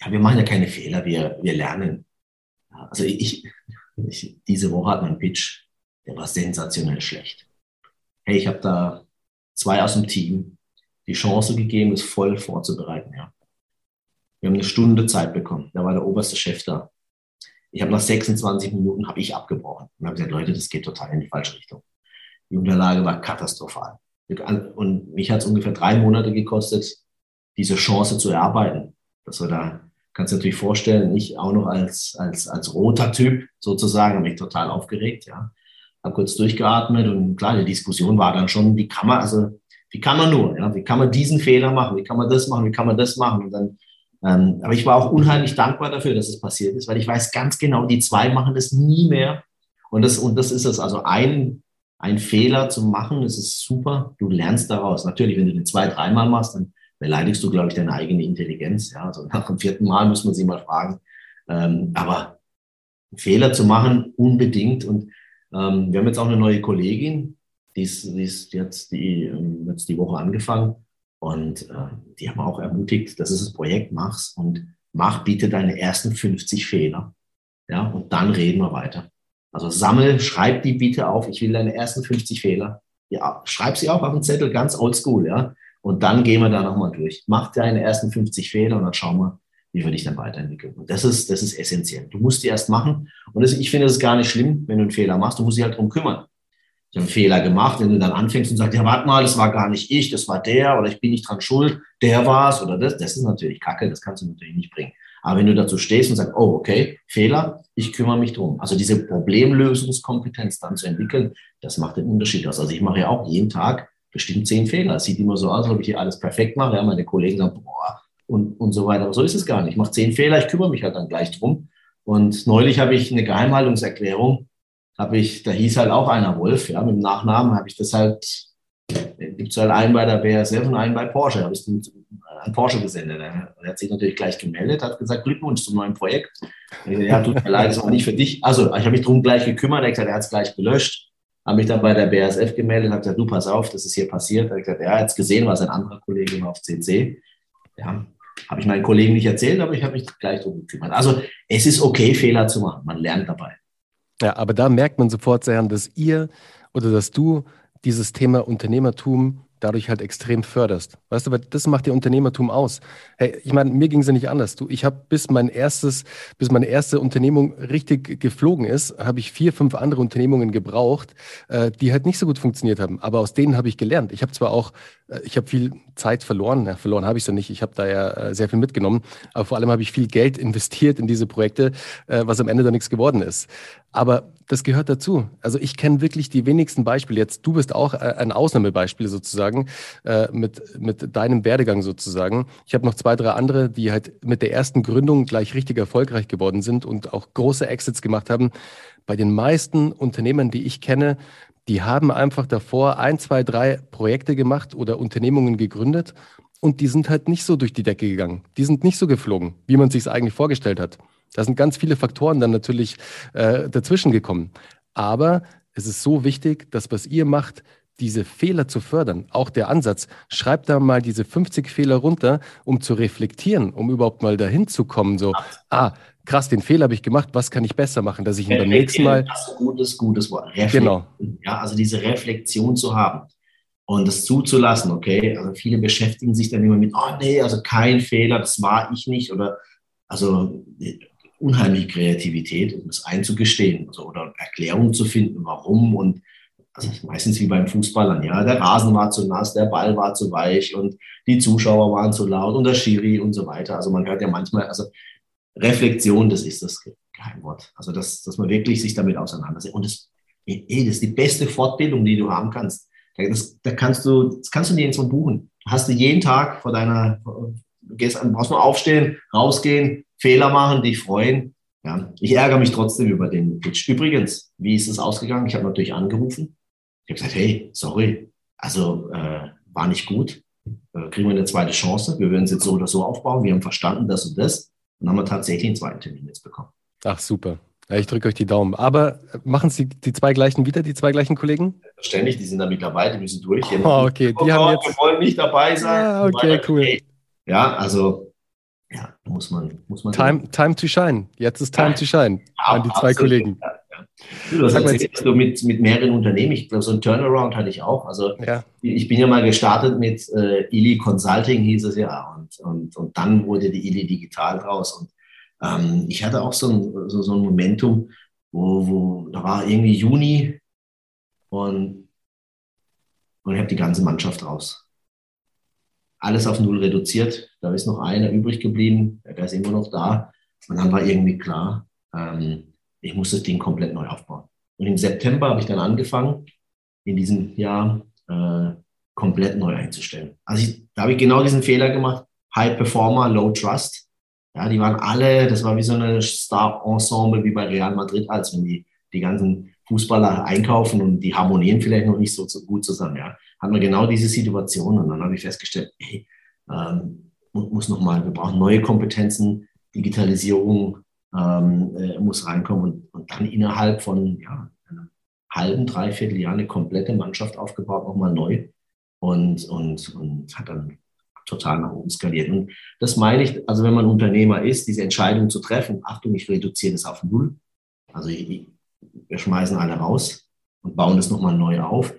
ja, wir machen ja keine Fehler, wir, wir lernen. Also ich, ich, diese Woche hat mein Pitch, der war sensationell schlecht. Hey, ich habe da zwei aus dem Team die Chance gegeben, es voll vorzubereiten. Ja. Wir haben eine Stunde Zeit bekommen. Da war der oberste Chef da. Ich habe nach 26 Minuten habe ich abgebrochen und habe gesagt, Leute, das geht total in die falsche Richtung. Die Unterlage war katastrophal. Und mich hat es ungefähr drei Monate gekostet, diese Chance zu erarbeiten, dass wir da kannst du natürlich vorstellen, ich auch noch als, als, als roter Typ sozusagen, habe mich total aufgeregt, ja. Habe kurz durchgeatmet und klar, die Diskussion war dann schon, wie kann man, also wie kann man nur, ja, wie kann man diesen Fehler machen, wie kann man das machen, wie kann man das machen und dann ähm, aber ich war auch unheimlich dankbar dafür, dass es passiert ist, weil ich weiß ganz genau, die zwei machen das nie mehr. Und das, und das ist es. Also ein, ein Fehler zu machen, das ist super. Du lernst daraus. Natürlich, wenn du den zwei, dreimal machst, dann beleidigst du, glaube ich, deine eigene Intelligenz. Ja, also nach dem vierten Mal muss man sich mal fragen. Ähm, aber Fehler zu machen, unbedingt. Und ähm, wir haben jetzt auch eine neue Kollegin, die ist, die ist jetzt, die, ähm, jetzt die Woche angefangen. Und äh, die haben auch ermutigt, das ist das Projekt, mach's und mach bitte deine ersten 50 Fehler. Ja, und dann reden wir weiter. Also sammel, schreib die bitte auf. Ich will deine ersten 50 Fehler. Ja, schreib sie auch auf den Zettel, ganz oldschool, ja. Und dann gehen wir da nochmal durch. Mach deine ersten 50 Fehler und dann schauen wir, wie wir dich dann weiterentwickeln. Und das ist, das ist essentiell. Du musst die erst machen. Und das, ich finde es gar nicht schlimm, wenn du einen Fehler machst. Du musst dich halt drum kümmern ich habe einen Fehler gemacht, wenn du dann anfängst und sagst, ja, warte mal, das war gar nicht ich, das war der oder ich bin nicht dran schuld, der war es oder das, das ist natürlich Kacke, das kannst du natürlich nicht bringen. Aber wenn du dazu stehst und sagst, oh, okay, Fehler, ich kümmere mich drum. Also diese Problemlösungskompetenz dann zu entwickeln, das macht den Unterschied aus. Also ich mache ja auch jeden Tag bestimmt zehn Fehler. Es sieht immer so aus, als ob ich hier alles perfekt mache. Ja, meine Kollegen sagen, boah, und, und so weiter. Aber so ist es gar nicht. Ich mache zehn Fehler, ich kümmere mich halt dann gleich drum. Und neulich habe ich eine Geheimhaltungserklärung habe ich, da hieß halt auch einer Wolf, ja, mit dem Nachnamen habe ich das halt, gibt es halt einen bei der BASF und einen bei Porsche, habe ich an Porsche gesendet. Er hat sich natürlich gleich gemeldet, hat gesagt, Glückwunsch zum neuen Projekt. Ja, tut mir leid, das war nicht für dich. Also, ich habe mich drum gleich gekümmert, er hat er es gleich gelöscht. Habe mich dann bei der BASF gemeldet, habe gesagt, du pass auf, das ist hier passiert. Er hat gesagt, er hat es gesehen, was ein anderer Kollege immer auf CC. Ja, habe ich meinen Kollegen nicht erzählt, aber ich habe mich gleich drum gekümmert. Also, es ist okay, Fehler zu machen. Man lernt dabei. Ja, aber da merkt man sofort sehr, dass ihr oder dass du dieses Thema Unternehmertum dadurch halt extrem förderst. Weißt du, weil das macht ihr Unternehmertum aus. Hey, ich meine, mir ging es ja nicht anders. Du, ich habe bis mein erstes, bis meine erste Unternehmung richtig geflogen ist, habe ich vier, fünf andere Unternehmungen gebraucht, äh, die halt nicht so gut funktioniert haben. Aber aus denen habe ich gelernt. Ich habe zwar auch, äh, ich habe viel Zeit verloren. Ja, verloren habe ich ja nicht. Ich habe da ja äh, sehr viel mitgenommen. Aber vor allem habe ich viel Geld investiert in diese Projekte, äh, was am Ende da nichts geworden ist. Aber das gehört dazu. Also ich kenne wirklich die wenigsten Beispiele. Jetzt, du bist auch äh, ein Ausnahmebeispiel sozusagen äh, mit, mit deinem Werdegang sozusagen. Ich habe noch zwei, drei andere, die halt mit der ersten Gründung gleich richtig erfolgreich geworden sind und auch große Exits gemacht haben. Bei den meisten Unternehmen, die ich kenne, die haben einfach davor ein, zwei, drei Projekte gemacht oder Unternehmungen gegründet und die sind halt nicht so durch die Decke gegangen. Die sind nicht so geflogen, wie man sich es eigentlich vorgestellt hat. Da sind ganz viele Faktoren dann natürlich äh, dazwischen gekommen. Aber es ist so wichtig, dass was ihr macht, diese Fehler zu fördern. Auch der Ansatz, schreibt da mal diese 50 Fehler runter, um zu reflektieren, um überhaupt mal dahin zu kommen. So, ah, krass, den Fehler habe ich gemacht, was kann ich besser machen, dass ich ihn beim nächsten Mal. Das ist ein gutes, gutes Wort. Genau. Ja, also diese Reflexion zu haben und das zuzulassen, okay. Also viele beschäftigen sich dann immer mit, oh nee, also kein Fehler, das war ich nicht oder also unheimliche Kreativität, um das einzugestehen also, oder Erklärungen zu finden, warum. Und also meistens wie beim Fußballern, ja, der Rasen war zu nass, der Ball war zu weich und die Zuschauer waren zu laut und der Schiri und so weiter. Also man hört ja manchmal, also Reflexion, das ist das Geheimwort. Also dass, dass man wirklich sich damit auseinandersetzt. Und das, ey, das ist die beste Fortbildung, die du haben kannst. Das, da kannst du, das kannst du so buchen. Hast du jeden Tag vor deiner, gehst brauchst nur aufstehen, rausgehen, Fehler machen, dich freuen. Ja, ich ärgere mich trotzdem über den Pitch. Übrigens, wie ist es ausgegangen? Ich habe natürlich angerufen. Ich habe gesagt, hey, sorry, also äh, war nicht gut. Äh, kriegen wir eine zweite Chance. Wir werden es jetzt so oder so aufbauen. Wir haben verstanden, das und das. Und haben wir tatsächlich einen zweiten Termin jetzt bekommen. Ach, super. Ja, ich drücke euch die Daumen. Aber äh, machen Sie die zwei gleichen wieder, die zwei gleichen Kollegen? Ständig, die sind da mit dabei, die müssen durch. Oh, okay, die oh, haben jetzt... Wir wollen nicht dabei sein. Ah, okay, cool. Ja, also ja, muss man, muss man. Time, time to shine. Jetzt ist time ja, to shine. Ja, an die zwei. Kollegen. Ja, ja. Du hast erzählt, so mit, mit mehreren Unternehmen. Ich glaube, so ein Turnaround hatte ich auch. Also ich bin ja mal gestartet mit äh, Ili Consulting, hieß es ja. Und, und, und dann wurde die Ili Digital draus. Und ähm, ich hatte auch so ein, so, so ein Momentum, wo, wo da war irgendwie Juni und, und ich habe die ganze Mannschaft raus. alles auf Null reduziert. Da ist noch einer übrig geblieben, der ist immer noch da. Und dann war irgendwie klar, ähm, ich muss das Ding komplett neu aufbauen. Und im September habe ich dann angefangen, in diesem Jahr äh, komplett neu einzustellen. Also ich, da habe ich genau diesen Fehler gemacht. High Performer, Low Trust. Ja, die waren alle, das war wie so eine Star-Ensemble wie bei Real Madrid, als wenn die, die ganzen Fußballer einkaufen und die harmonieren vielleicht noch nicht so, so gut zusammen. Ja, hatten wir genau diese Situation und dann habe ich festgestellt, hey, ähm, muss noch mal, wir brauchen neue Kompetenzen, Digitalisierung ähm, äh, muss reinkommen und, und dann innerhalb von ja, einem halben, dreiviertel Jahr eine komplette Mannschaft aufgebaut, nochmal neu und, und, und hat dann total nach oben skaliert. Und das meine ich, also wenn man Unternehmer ist, diese Entscheidung zu treffen, Achtung, ich reduziere das auf Null, also wir schmeißen alle raus und bauen das nochmal neu auf.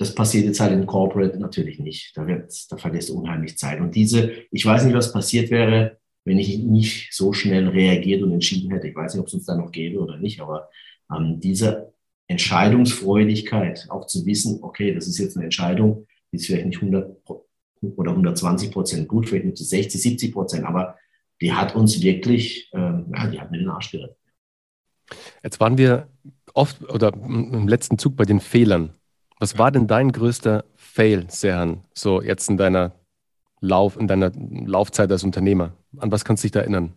Das passiert jetzt halt im Corporate natürlich nicht. Da, wird, da verlässt unheimlich Zeit. Und diese, ich weiß nicht, was passiert wäre, wenn ich nicht so schnell reagiert und entschieden hätte. Ich weiß nicht, ob es uns da noch gäbe oder nicht, aber ähm, diese Entscheidungsfreudigkeit, auch zu wissen, okay, das ist jetzt eine Entscheidung, die ist vielleicht nicht 100 oder 120 Prozent gut, vielleicht nur zu 60, 70 Prozent, aber die hat uns wirklich, ähm, ja, die hat mir den Arsch gerettet. Jetzt waren wir oft oder im letzten Zug bei den Fehlern. Was war denn dein größter Fail, Serhan, so jetzt in deiner Lauf, in deiner Laufzeit als Unternehmer? An was kannst du dich da erinnern?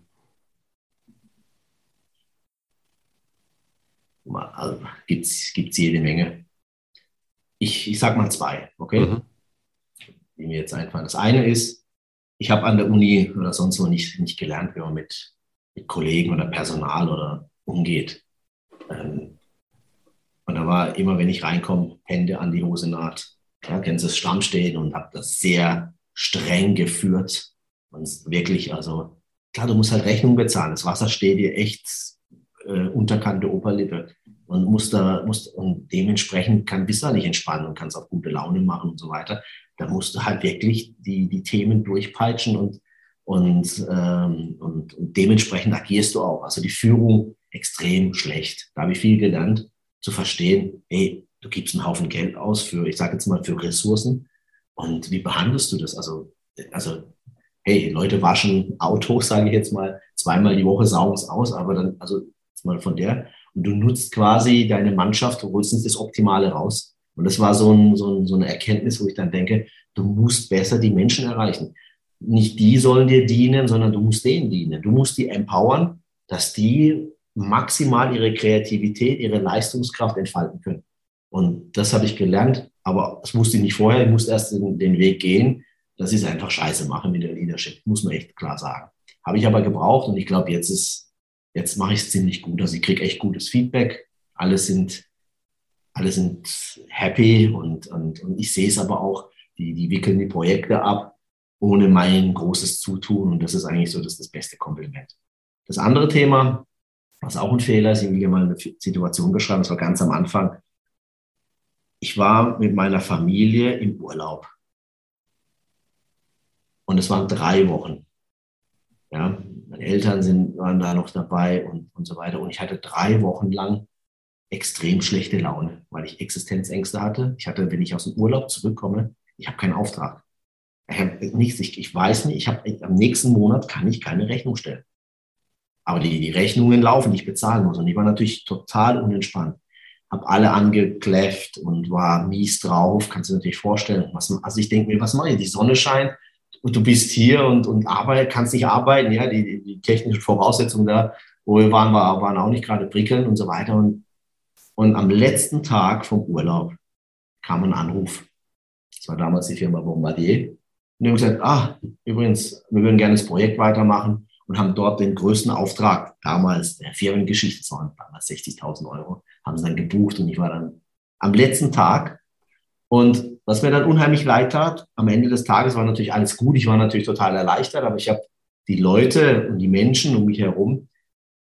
Also, Gibt es jede Menge. Ich, ich sag mal zwei, okay? Mhm. Die mir jetzt einfallen. Das eine ist, ich habe an der Uni oder sonst wo nicht, nicht gelernt, wie man mit, mit Kollegen oder Personal oder umgeht. Ähm, und da war immer, wenn ich reinkomme, Hände an die Hosennaht. Ja, kennst du das Stammstehen und habe das sehr streng geführt. Und wirklich, also klar, du musst halt Rechnung bezahlen. Das Wasser steht dir echt äh, Unterkante Oberlippe und musst da, musst, und dementsprechend kann bist du nicht entspannen und kannst auch gute Laune machen und so weiter. Da musst du halt wirklich die, die Themen durchpeitschen und, und, ähm, und, und dementsprechend agierst du auch. Also die Führung extrem schlecht. Da habe ich viel gelernt, zu verstehen, hey, du gibst einen Haufen Geld aus für, ich sage jetzt mal, für Ressourcen. Und wie behandelst du das? Also, also hey, Leute waschen Autos, sage ich jetzt mal, zweimal die Woche saugen es aus, aber dann, also jetzt mal von der, und du nutzt quasi deine Mannschaft, du holst uns das Optimale raus. Und das war so, ein, so, ein, so eine Erkenntnis, wo ich dann denke, du musst besser die Menschen erreichen. Nicht die sollen dir dienen, sondern du musst denen dienen. Du musst die empowern, dass die maximal ihre Kreativität, ihre Leistungskraft entfalten können. Und das habe ich gelernt, aber das wusste ich nicht vorher. Ich musste erst den, den Weg gehen, dass ich es einfach scheiße mache mit der Leadership, muss man echt klar sagen. Habe ich aber gebraucht und ich glaube, jetzt ist, jetzt mache ich es ziemlich gut. Also ich kriege echt gutes Feedback. Alle sind, alle sind happy und, und, und ich sehe es aber auch, die, die wickeln die Projekte ab ohne mein großes Zutun und das ist eigentlich so das, das beste Kompliment. Das andere Thema, was auch ein Fehler ist, ich hier mal eine Situation beschreiben, das war ganz am Anfang. Ich war mit meiner Familie im Urlaub. Und es waren drei Wochen. Ja, meine Eltern sind, waren da noch dabei und, und so weiter. Und ich hatte drei Wochen lang extrem schlechte Laune, weil ich Existenzängste hatte. Ich hatte, wenn ich aus dem Urlaub zurückkomme, ich habe keinen Auftrag. Ich habe nichts, ich, ich weiß nicht, ich habe am nächsten Monat kann ich keine Rechnung stellen. Aber die, die Rechnungen laufen, die ich bezahlen muss. Und ich war natürlich total unentspannt. Habe alle angekläfft und war mies drauf. Kannst du dir natürlich vorstellen. Was, also ich denke mir, was mache ich? Die Sonne scheint und du bist hier und, und arbeit, kannst nicht arbeiten. Ja, die, die technischen Voraussetzungen da, wo wir waren, war, waren auch nicht gerade prickelnd und so weiter. Und, und am letzten Tag vom Urlaub kam ein Anruf. Das war damals die Firma Bombardier. Und die haben gesagt, ah, übrigens, wir würden gerne das Projekt weitermachen und haben dort den größten Auftrag damals der Firmengeschichte, das waren damals 60.000 Euro, haben sie dann gebucht und ich war dann am letzten Tag. Und was mir dann unheimlich leid tat, am Ende des Tages war natürlich alles gut, ich war natürlich total erleichtert, aber ich habe die Leute und die Menschen um mich herum,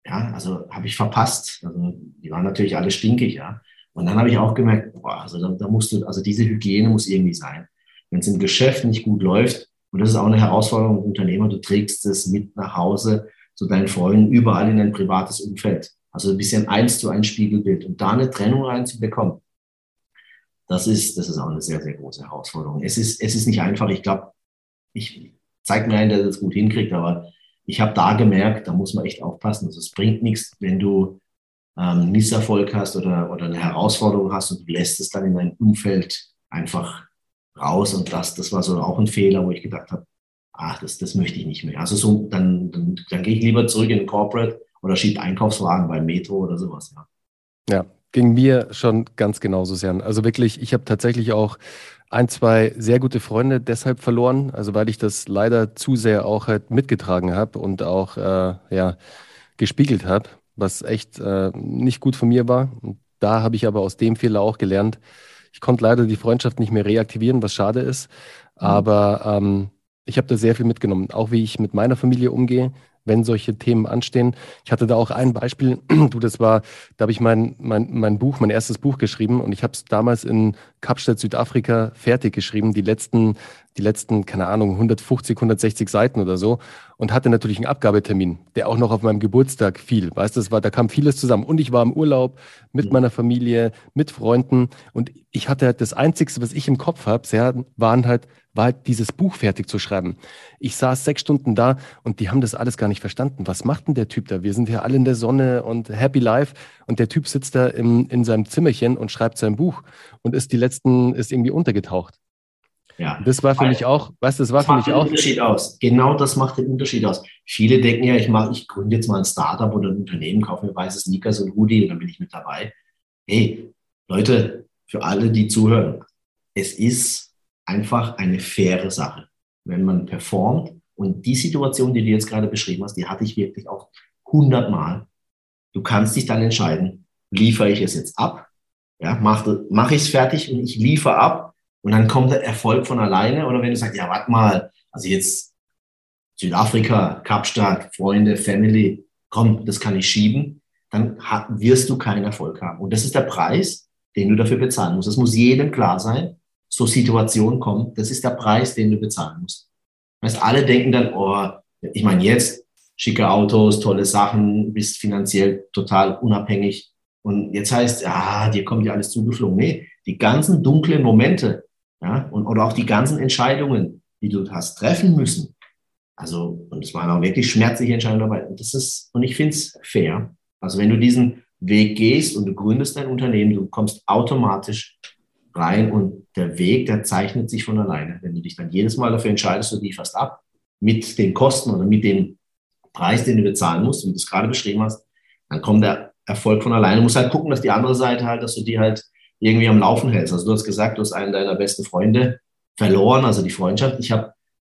ja, also habe ich verpasst. Also die waren natürlich alle stinkig, ja. Und dann habe ich auch gemerkt, boah, also da, da musst du, also diese Hygiene muss irgendwie sein. Wenn es im Geschäft nicht gut läuft, und das ist auch eine Herausforderung als Unternehmer. Du trägst es mit nach Hause zu deinen Freunden, überall in dein privates Umfeld. Also ein bisschen eins zu ein Spiegelbild. Und da eine Trennung reinzubekommen, das ist, das ist auch eine sehr, sehr große Herausforderung. Es ist, es ist nicht einfach. Ich glaube, ich zeige mir einen, der das gut hinkriegt, aber ich habe da gemerkt, da muss man echt aufpassen. Also es bringt nichts, wenn du ähm, Misserfolg hast oder, oder eine Herausforderung hast und du lässt es dann in dein Umfeld einfach raus. Und das, das war so auch ein Fehler, wo ich gedacht habe, ach, das, das möchte ich nicht mehr. Also so, dann, dann, dann gehe ich lieber zurück in den Corporate oder schiebe Einkaufswagen beim Metro oder sowas. Ja. ja, ging mir schon ganz genauso sehr. Also wirklich, ich habe tatsächlich auch ein, zwei sehr gute Freunde deshalb verloren, also weil ich das leider zu sehr auch halt mitgetragen habe und auch äh, ja, gespiegelt habe, was echt äh, nicht gut von mir war. Und da habe ich aber aus dem Fehler auch gelernt. Ich konnte leider die Freundschaft nicht mehr reaktivieren, was schade ist. Mhm. Aber ähm, ich habe da sehr viel mitgenommen, auch wie ich mit meiner Familie umgehe, wenn solche Themen anstehen. Ich hatte da auch ein Beispiel, du, das war, da habe ich mein, mein, mein Buch, mein erstes Buch geschrieben und ich habe es damals in Kapstadt, Südafrika fertig geschrieben, die letzten, die letzten, keine Ahnung, 150, 160 Seiten oder so und hatte natürlich einen Abgabetermin, der auch noch auf meinem Geburtstag fiel. Weißt du, war, da kam vieles zusammen und ich war im Urlaub mit meiner Familie, mit Freunden und ich hatte halt das Einzige, was ich im Kopf habe, waren halt war halt dieses Buch fertig zu schreiben. Ich saß sechs Stunden da und die haben das alles gar nicht verstanden. Was macht denn der Typ da? Wir sind ja alle in der Sonne und happy life und der Typ sitzt da im, in seinem Zimmerchen und schreibt sein Buch und ist die letzten, ist irgendwie untergetaucht. Ja. Das war für mich auch, du, das war das für mich auch. Unterschied aus. Genau das macht den Unterschied aus. Viele denken ja, ich mache, ich gründe jetzt mal ein Startup oder ein Unternehmen, kaufe mir weiße Sneakers und Hoodie und dann bin ich mit dabei. Hey, Leute, für alle, die zuhören, es ist einfach eine faire Sache. Wenn man performt und die Situation, die du jetzt gerade beschrieben hast, die hatte ich wirklich auch hundertmal. Du kannst dich dann entscheiden, liefere ich es jetzt ab, ja, mache mach ich es fertig und ich liefere ab und dann kommt der Erfolg von alleine. Oder wenn du sagst, ja, warte mal, also jetzt Südafrika, Kapstadt, Freunde, Family, komm, das kann ich schieben, dann wirst du keinen Erfolg haben. Und das ist der Preis, den du dafür bezahlen musst. Das muss jedem klar sein so Situationen kommen, das ist der Preis, den du bezahlen musst. Das heißt, alle denken dann, oh, ich meine jetzt schicke Autos, tolle Sachen, bist finanziell total unabhängig. Und jetzt heißt, ja, dir kommt ja alles zugeflogen. Nee, die ganzen dunklen Momente, ja, und, oder auch die ganzen Entscheidungen, die du hast treffen müssen. Also, und es waren auch wirklich schmerzliche Entscheidungen dabei. Und das ist, und ich finde es fair. Also, wenn du diesen Weg gehst und du gründest dein Unternehmen, du kommst automatisch rein und der Weg, der zeichnet sich von alleine. Wenn du dich dann jedes Mal dafür entscheidest, du lieferst ab, mit den Kosten oder mit dem Preis, den du bezahlen musst, wie du es gerade beschrieben hast, dann kommt der Erfolg von alleine. Du musst halt gucken, dass die andere Seite halt, dass du die halt irgendwie am Laufen hältst. Also du hast gesagt, du hast einen deiner besten Freunde verloren, also die Freundschaft. Ich habe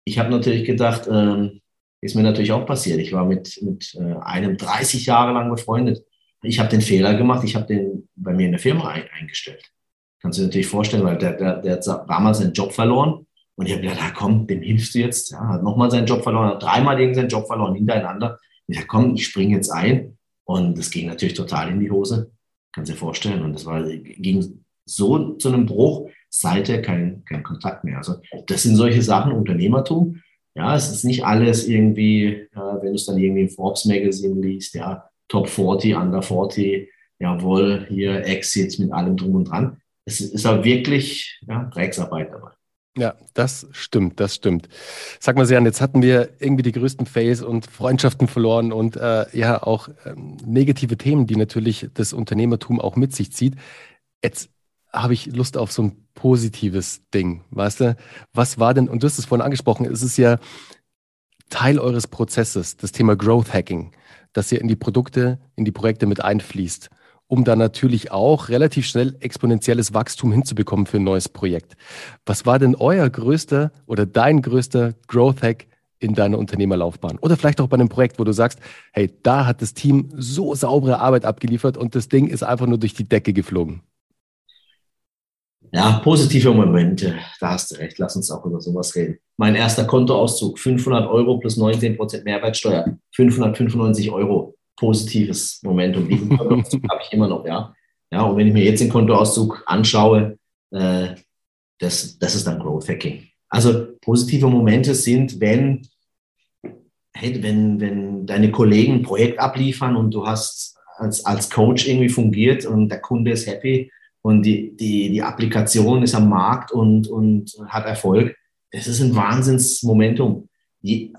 ich hab natürlich gedacht, ähm, ist mir natürlich auch passiert. Ich war mit, mit äh, einem 30 Jahre lang befreundet. Ich habe den Fehler gemacht, ich habe den bei mir in der Firma ein, eingestellt. Kannst du dir natürlich vorstellen, weil der, der, der hat damals seinen Job verloren. Und ich habe gedacht, ah, komm, dem hilfst du jetzt. Ja, hat nochmal seinen Job verloren, hat dreimal gegen seinen Job verloren, hintereinander. Ich dachte, komm, ich springe jetzt ein. Und das ging natürlich total in die Hose. Kannst du dir vorstellen. Und das war, ging so zu einem Bruch, seither kein, kein Kontakt mehr. Also das sind solche Sachen, Unternehmertum. Ja, es ist nicht alles irgendwie, äh, wenn du es dann irgendwie im Forbes Magazine liest, ja, Top 40, Under 40, jawohl, hier Exit mit allem drum und dran es ist auch wirklich ja, Drecksarbeit dabei. Ja, das stimmt, das stimmt. Sag mal, Sean, jetzt hatten wir irgendwie die größten Fails und Freundschaften verloren und äh, ja auch ähm, negative Themen, die natürlich das Unternehmertum auch mit sich zieht. Jetzt habe ich Lust auf so ein positives Ding, weißt du? Was war denn, und du hast es vorhin angesprochen, es ist ja Teil eures Prozesses, das Thema Growth Hacking, dass ihr in die Produkte, in die Projekte mit einfließt um dann natürlich auch relativ schnell exponentielles Wachstum hinzubekommen für ein neues Projekt. Was war denn euer größter oder dein größter Growth Hack in deiner Unternehmerlaufbahn? Oder vielleicht auch bei einem Projekt, wo du sagst, hey, da hat das Team so saubere Arbeit abgeliefert und das Ding ist einfach nur durch die Decke geflogen. Ja, positive Momente, da hast du recht, lass uns auch über sowas reden. Mein erster Kontoauszug, 500 Euro plus 19% Mehrwertsteuer, 595 Euro positives Momentum. Diesen Kontoauszug habe ich immer noch, ja. Ja, und wenn ich mir jetzt den Kontoauszug anschaue, äh, das, das ist dann Growth Hacking. Also positive Momente sind, wenn, hey, wenn, wenn deine Kollegen ein Projekt abliefern und du hast als, als Coach irgendwie fungiert und der Kunde ist happy und die, die, die Applikation ist am Markt und, und hat Erfolg, das ist ein Wahnsinnsmomentum. Je,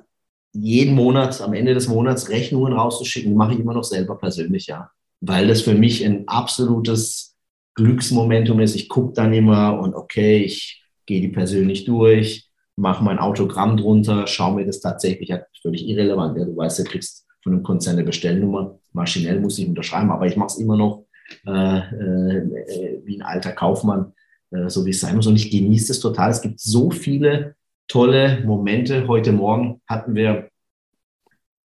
jeden Monat, am Ende des Monats Rechnungen rauszuschicken, mache ich immer noch selber persönlich, ja. Weil das für mich ein absolutes Glücksmomentum ist. Ich gucke dann immer und okay, ich gehe die persönlich durch, mache mein Autogramm drunter, schaue mir das tatsächlich, hat völlig irrelevant. Ja, du weißt, du kriegst von einem Konzern eine Bestellnummer, maschinell muss ich unterschreiben, aber ich mache es immer noch äh, äh, wie ein alter Kaufmann, äh, so wie es sein muss. Und ich genieße es total. Es gibt so viele tolle Momente. Heute Morgen hatten wir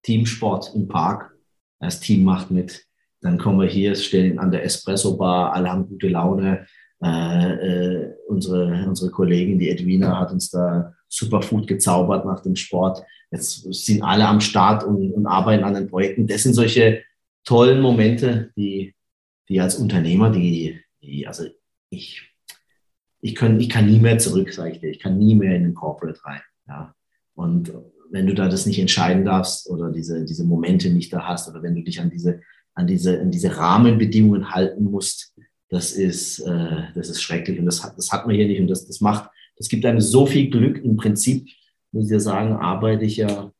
Teamsport im Park. Das Team macht mit. Dann kommen wir hier, stellen an der Espresso Bar, alle haben gute Laune. Äh, äh, unsere, unsere Kollegin, die Edwina, hat uns da Superfood gezaubert nach dem Sport. Jetzt sind alle am Start und, und arbeiten an den Projekten. Das sind solche tollen Momente, die, die als Unternehmer, die, die also ich ich kann, ich kann nie mehr zurück, sage ich dir. Ich kann nie mehr in den Corporate rein. Ja. Und wenn du da das nicht entscheiden darfst oder diese, diese Momente nicht da hast oder wenn du dich an diese, an diese, an diese Rahmenbedingungen halten musst, das ist, äh, das ist schrecklich. Und das hat, das hat man hier nicht. Und das, das macht, das gibt einem so viel Glück. Im Prinzip, muss ich dir sagen, arbeite ich ja,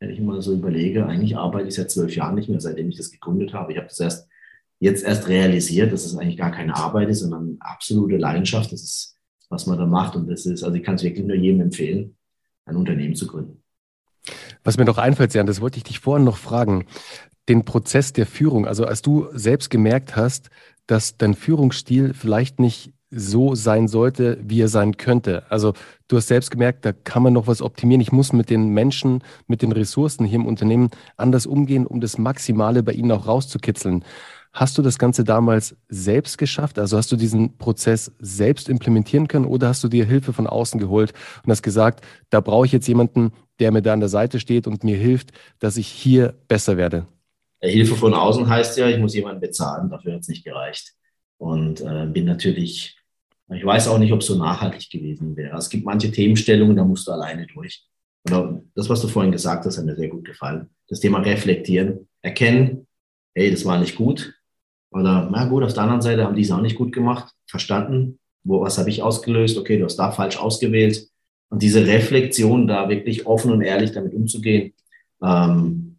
wenn ich mal so überlege, eigentlich arbeite ich seit zwölf Jahren nicht mehr, seitdem ich das gegründet habe. Ich habe das erst jetzt erst realisiert, dass es eigentlich gar keine Arbeit ist, sondern absolute Leidenschaft. Das ist, was man da macht. Und das ist, also ich kann es wirklich nur jedem empfehlen, ein Unternehmen zu gründen. Was mir noch einfällt, Jan, das wollte ich dich vorhin noch fragen. Den Prozess der Führung, also als du selbst gemerkt hast, dass dein Führungsstil vielleicht nicht so sein sollte, wie er sein könnte. Also du hast selbst gemerkt, da kann man noch was optimieren. Ich muss mit den Menschen, mit den Ressourcen hier im Unternehmen anders umgehen, um das Maximale bei ihnen auch rauszukitzeln. Hast du das Ganze damals selbst geschafft? Also hast du diesen Prozess selbst implementieren können oder hast du dir Hilfe von außen geholt und hast gesagt, da brauche ich jetzt jemanden, der mir da an der Seite steht und mir hilft, dass ich hier besser werde? Hilfe von außen heißt ja, ich muss jemanden bezahlen, dafür hat es nicht gereicht. Und äh, bin natürlich, ich weiß auch nicht, ob es so nachhaltig gewesen wäre. Es gibt manche Themenstellungen, da musst du alleine durch. Oder das, was du vorhin gesagt hast, hat mir sehr gut gefallen. Das Thema reflektieren, erkennen, hey, das war nicht gut, oder, na gut, auf der anderen Seite haben die es auch nicht gut gemacht, verstanden, wo, was habe ich ausgelöst, okay, du hast da falsch ausgewählt. Und diese Reflexion, da wirklich offen und ehrlich damit umzugehen, ähm,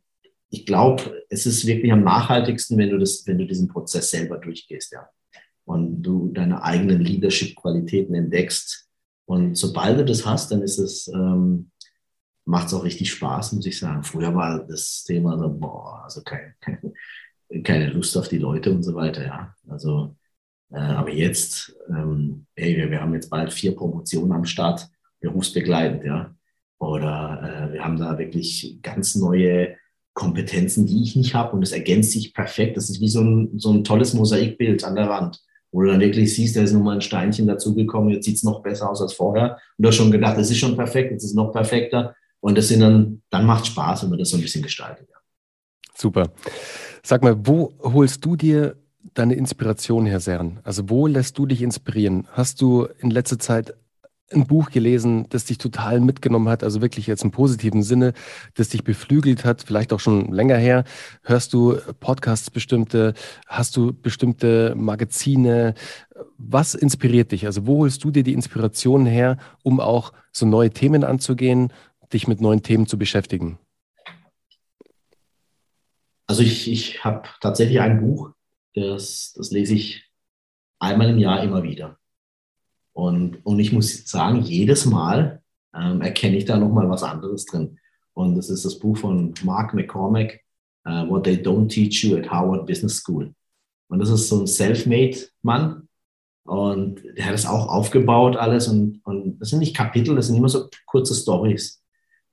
ich glaube, es ist wirklich am nachhaltigsten, wenn du, das, wenn du diesen Prozess selber durchgehst, ja. Und du deine eigenen Leadership-Qualitäten entdeckst. Und sobald du das hast, dann ist es, ähm, macht es auch richtig Spaß, muss ich sagen. Früher war das Thema so, boah, also kein, kein keine Lust auf die Leute und so weiter, ja. Also, äh, aber jetzt, ähm, hey, wir, wir haben jetzt bald vier Promotionen am Start, berufsbegleitend, ja. Oder äh, wir haben da wirklich ganz neue Kompetenzen, die ich nicht habe und das ergänzt sich perfekt. Das ist wie so ein, so ein tolles Mosaikbild an der Wand, wo du dann wirklich siehst, da ist nochmal ein Steinchen dazugekommen, jetzt sieht es noch besser aus als vorher. Und du hast schon gedacht, es ist schon perfekt, jetzt ist es noch perfekter. Und das sind dann, dann macht Spaß, wenn man das so ein bisschen gestaltet. Ja. Super. Sag mal, wo holst du dir deine Inspiration her, Sern? Also wo lässt du dich inspirieren? Hast du in letzter Zeit ein Buch gelesen, das dich total mitgenommen hat, also wirklich jetzt im positiven Sinne, das dich beflügelt hat, vielleicht auch schon länger her? Hörst du Podcasts bestimmte? Hast du bestimmte Magazine? Was inspiriert dich? Also wo holst du dir die Inspiration her, um auch so neue Themen anzugehen, dich mit neuen Themen zu beschäftigen? Also ich, ich habe tatsächlich ein Buch, das, das lese ich einmal im Jahr immer wieder. Und, und ich muss sagen, jedes Mal ähm, erkenne ich da nochmal was anderes drin. Und das ist das Buch von Mark McCormack, uh, What They Don't Teach You at Harvard Business School. Und das ist so ein Self-Made-Mann. Und der hat das auch aufgebaut alles. Und, und das sind nicht Kapitel, das sind immer so kurze Stories.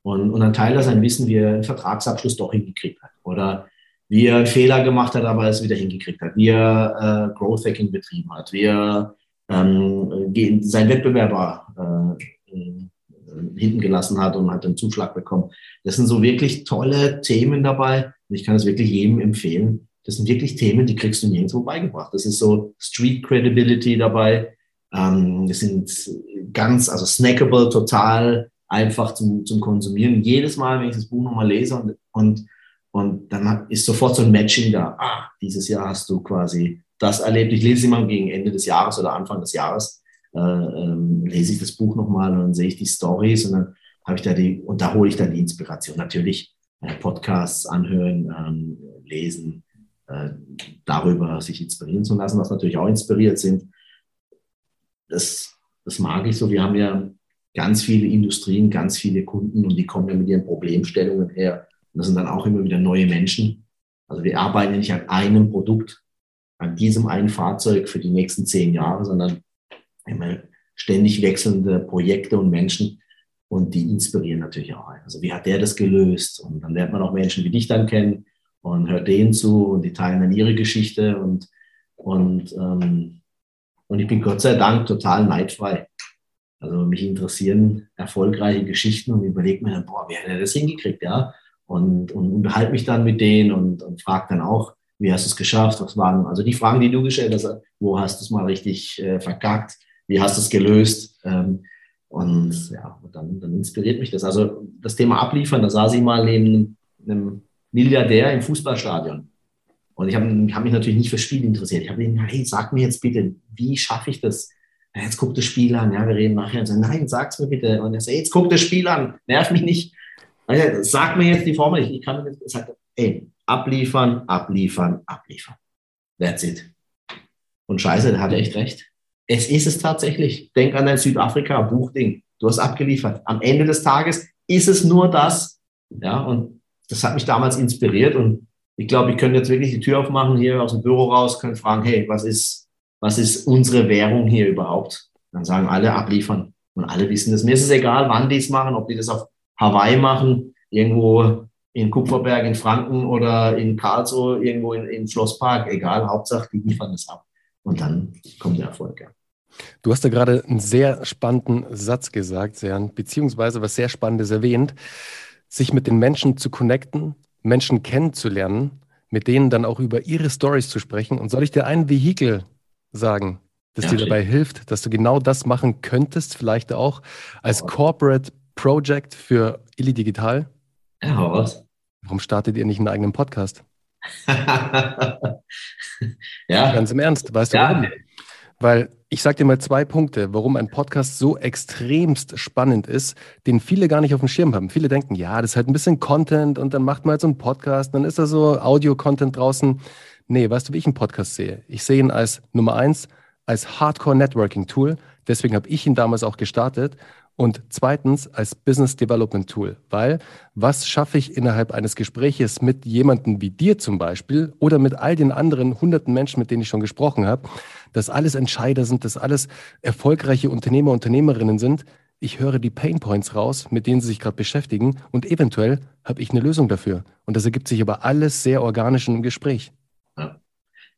Und, und dann teilt er sein Wissen, wie er einen Vertragsabschluss doch hingekriegt hat. Oder wie er einen Fehler gemacht hat, aber es wieder hingekriegt hat, wie er äh, Growth Hacking betrieben hat, wie er ähm, seinen Wettbewerber äh, äh, hinten gelassen hat und hat einen Zuschlag bekommen. Das sind so wirklich tolle Themen dabei und ich kann es wirklich jedem empfehlen. Das sind wirklich Themen, die kriegst du nirgendwo beigebracht. Das ist so Street Credibility dabei. Ähm, das sind ganz, also snackable, total einfach zum, zum Konsumieren. Jedes Mal, wenn ich das Buch nochmal lese und, und und dann ist sofort so ein Matching da. Ah, dieses Jahr hast du quasi das erlebt. Ich lese immer gegen Ende des Jahres oder Anfang des Jahres. äh, ähm, lese ich das Buch nochmal und dann sehe ich die Stories und dann habe ich da die, und da hole ich dann die Inspiration. Natürlich äh, Podcasts anhören, ähm, lesen, äh, darüber sich inspirieren zu lassen, was natürlich auch inspiriert sind. Das, das mag ich so. Wir haben ja ganz viele Industrien, ganz viele Kunden und die kommen ja mit ihren Problemstellungen her. Und das sind dann auch immer wieder neue Menschen. Also wir arbeiten nicht an einem Produkt, an diesem einen Fahrzeug für die nächsten zehn Jahre, sondern immer ständig wechselnde Projekte und Menschen und die inspirieren natürlich auch. Also wie hat der das gelöst? Und dann lernt man auch Menschen wie dich dann kennen und hört denen zu und die teilen dann ihre Geschichte und, und, ähm, und ich bin Gott sei Dank total neidfrei. Also mich interessieren erfolgreiche Geschichten und überlege mir dann, boah, wie hat er das hingekriegt, ja? Und, und unterhalte mich dann mit denen und, und frage dann auch, wie hast du es geschafft? Was waren also die Fragen, die du gestellt hast? Wo hast du es mal richtig äh, verkackt? Wie hast du es gelöst? Ähm, und ja, und dann, dann inspiriert mich das. Also das Thema Abliefern, da saß ich mal neben einem Milliardär im Fußballstadion. Und ich habe hab mich natürlich nicht für Spiel interessiert. Ich habe ihn, hey, sag mir jetzt bitte, wie schaffe ich das? Jetzt guck das Spiel an, ja, wir reden nachher. Und so, nein, sag's mir bitte. Und er sagt, jetzt guck das Spiel an, nerv mich nicht. Also, sag mir jetzt die Formel. Ich, ich kann mir sagt, ey, abliefern, abliefern, abliefern. That's it. Und scheiße, da hat er echt recht. Es ist es tatsächlich. Denk an dein Südafrika-Buchding. Du hast abgeliefert. Am Ende des Tages ist es nur das. Ja, und das hat mich damals inspiriert. Und ich glaube, ich könnte jetzt wirklich die Tür aufmachen, hier aus dem Büro raus, können fragen, hey, was ist, was ist unsere Währung hier überhaupt? Dann sagen alle abliefern. Und alle wissen das. Mir ist es egal, wann die es machen, ob die das auf Hawaii machen, irgendwo in Kupferberg in Franken oder in Karlsruhe, irgendwo in, in Schlosspark, egal, Hauptsache, die liefern es ab. Und dann kommt der Erfolg. Ja. Du hast da gerade einen sehr spannenden Satz gesagt, Sean, beziehungsweise was sehr Spannendes erwähnt, sich mit den Menschen zu connecten, Menschen kennenzulernen, mit denen dann auch über ihre Stories zu sprechen. Und soll ich dir ein Vehikel sagen, das ja, dir dabei hilft, dass du genau das machen könntest, vielleicht auch als Corporate Project für Illy Digital? Ja, was? Warum startet ihr nicht einen eigenen Podcast? ja. Ganz im Ernst, weißt du ja. warum? Weil ich sage dir mal zwei Punkte, warum ein Podcast so extremst spannend ist, den viele gar nicht auf dem Schirm haben. Viele denken, ja, das ist halt ein bisschen Content und dann macht man halt so einen Podcast, dann ist da so Audio-Content draußen. Nee, weißt du, wie ich einen Podcast sehe? Ich sehe ihn als Nummer eins, als Hardcore-Networking-Tool. Deswegen habe ich ihn damals auch gestartet und zweitens als Business Development Tool, weil was schaffe ich innerhalb eines Gespräches mit jemandem wie dir zum Beispiel oder mit all den anderen hunderten Menschen, mit denen ich schon gesprochen habe, dass alles Entscheider sind, dass alles erfolgreiche Unternehmer, Unternehmerinnen sind. Ich höre die Pain Points raus, mit denen sie sich gerade beschäftigen und eventuell habe ich eine Lösung dafür. Und das ergibt sich aber alles sehr organisch im Gespräch.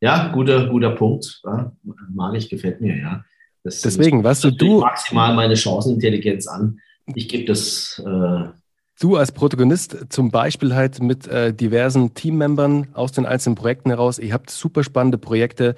Ja, guter, guter Punkt. Ja, mag ich, gefällt mir, ja. Das Deswegen, weißt du, du. maximal meine Chancenintelligenz an. Ich gebe das. Äh, du als Protagonist zum Beispiel halt mit äh, diversen Teammembern aus den einzelnen Projekten heraus. Ihr habt super spannende Projekte.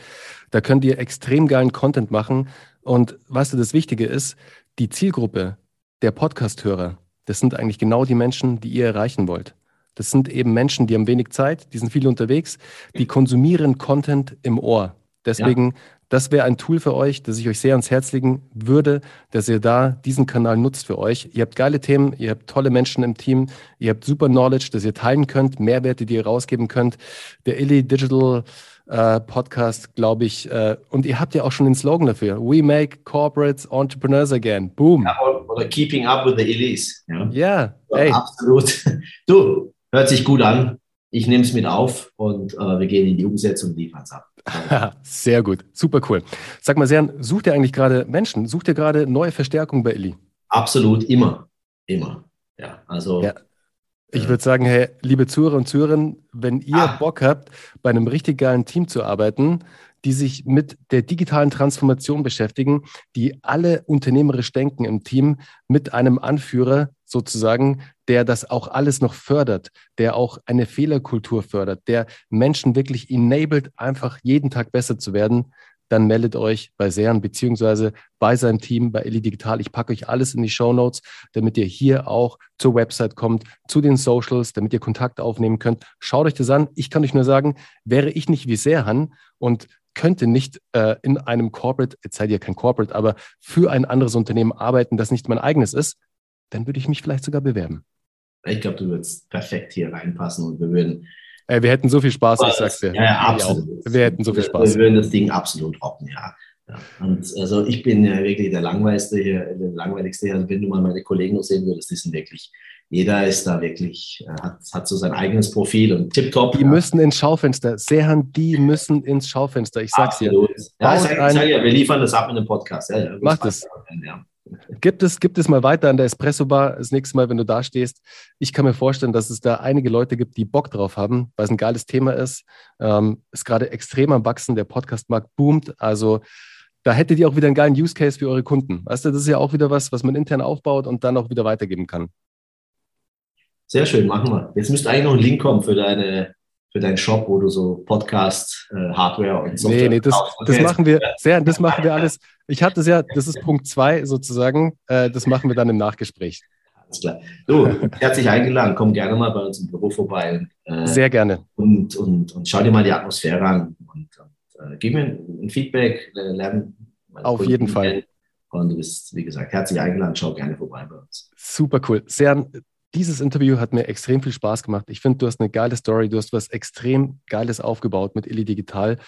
Da könnt ihr extrem geilen Content machen. Und weißt du, das Wichtige ist, die Zielgruppe der Podcast-Hörer, das sind eigentlich genau die Menschen, die ihr erreichen wollt. Das sind eben Menschen, die haben wenig Zeit, die sind viel unterwegs, die konsumieren Content im Ohr. Deswegen ja. Das wäre ein Tool für euch, das ich euch sehr ans Herz legen würde, dass ihr da diesen Kanal nutzt für euch. Ihr habt geile Themen, ihr habt tolle Menschen im Team, ihr habt super Knowledge, das ihr teilen könnt, Mehrwerte, die ihr rausgeben könnt. Der Illy Digital äh, Podcast, glaube ich, äh, und ihr habt ja auch schon den Slogan dafür. We make corporates entrepreneurs again. Boom. Ja, oder keeping up with the Illys. Ja, yeah, ja, absolut. Du, hört sich gut an. Ich nehme es mit auf und äh, wir gehen in die Umsetzung und liefern es ab. Sehr gut, super cool. Sag mal, Sern, sucht ihr eigentlich gerade Menschen? Sucht ihr gerade neue Verstärkung bei Illy? Absolut, immer. Immer. Ja, also. Ja. Ich würde sagen, hey, liebe Zuhörer und Zuhörerinnen, wenn ihr ah. Bock habt, bei einem richtig geilen Team zu arbeiten, die sich mit der digitalen Transformation beschäftigen, die alle unternehmerisch denken im Team mit einem Anführer sozusagen, der das auch alles noch fördert, der auch eine Fehlerkultur fördert, der Menschen wirklich enabled, einfach jeden Tag besser zu werden, dann meldet euch bei Sean beziehungsweise bei seinem Team bei Eli Digital. Ich packe euch alles in die Show Notes, damit ihr hier auch zur Website kommt, zu den Socials, damit ihr Kontakt aufnehmen könnt. Schaut euch das an. Ich kann euch nur sagen, wäre ich nicht wie Serhan und könnte nicht äh, in einem Corporate, jetzt seid ihr kein Corporate, aber für ein anderes Unternehmen arbeiten, das nicht mein eigenes ist, dann würde ich mich vielleicht sogar bewerben. Ich glaube, du würdest perfekt hier reinpassen und wir würden. Äh, wir hätten so viel Spaß, ich sag's dir. Ja, ja absolut. Wir hätten so viel Spaß. Wir würden das Ding absolut rocken, ja. ja. Und also ich bin ja wirklich der langweiligste hier, der langweiligste hier. Also wenn du mal meine Kollegen noch sehen würdest, die sind wirklich jeder ist da wirklich, äh, hat, hat so sein eigenes Profil und tipptopp. Die ja. müssen ins Schaufenster. Sehan, die müssen ins Schaufenster. Ich sag's Absolut. dir. Ja, ich sag, ich sag ja, wir liefern das ab mit einem Podcast. Ja, ja, Macht es. Ja. Gibt es, gibt es mal weiter an der Espresso Bar das nächste Mal, wenn du da stehst. Ich kann mir vorstellen, dass es da einige Leute gibt, die Bock drauf haben, weil es ein geiles Thema ist. Ähm, ist gerade extrem am Wachsen, der Podcastmarkt boomt. Also da hättet ihr auch wieder einen geilen Use Case für eure Kunden. Weißt du, das ist ja auch wieder was, was man intern aufbaut und dann auch wieder weitergeben kann. Sehr schön, machen wir. Jetzt müsste eigentlich noch ein Link kommen für deine für deinen Shop, wo du so Podcast, äh, Hardware und Software Nee, nee, das, das machen wir, sehr, das machen wir alles. Ich hatte es ja, das ist Punkt zwei sozusagen, äh, das machen wir dann im Nachgespräch. Alles klar. Du, herzlich eingeladen, komm gerne mal bei uns im Büro vorbei. Äh, sehr gerne. Und, und, und schau dir mal die Atmosphäre an und, und äh, gib mir ein, ein Feedback, äh, lernen. Auf jeden Fall. Und du bist, wie gesagt, herzlich eingeladen, schau gerne vorbei bei uns. Super cool. Sehr, dieses Interview hat mir extrem viel Spaß gemacht. Ich finde, du hast eine geile Story, du hast was extrem Geiles aufgebaut mit Illy Digital.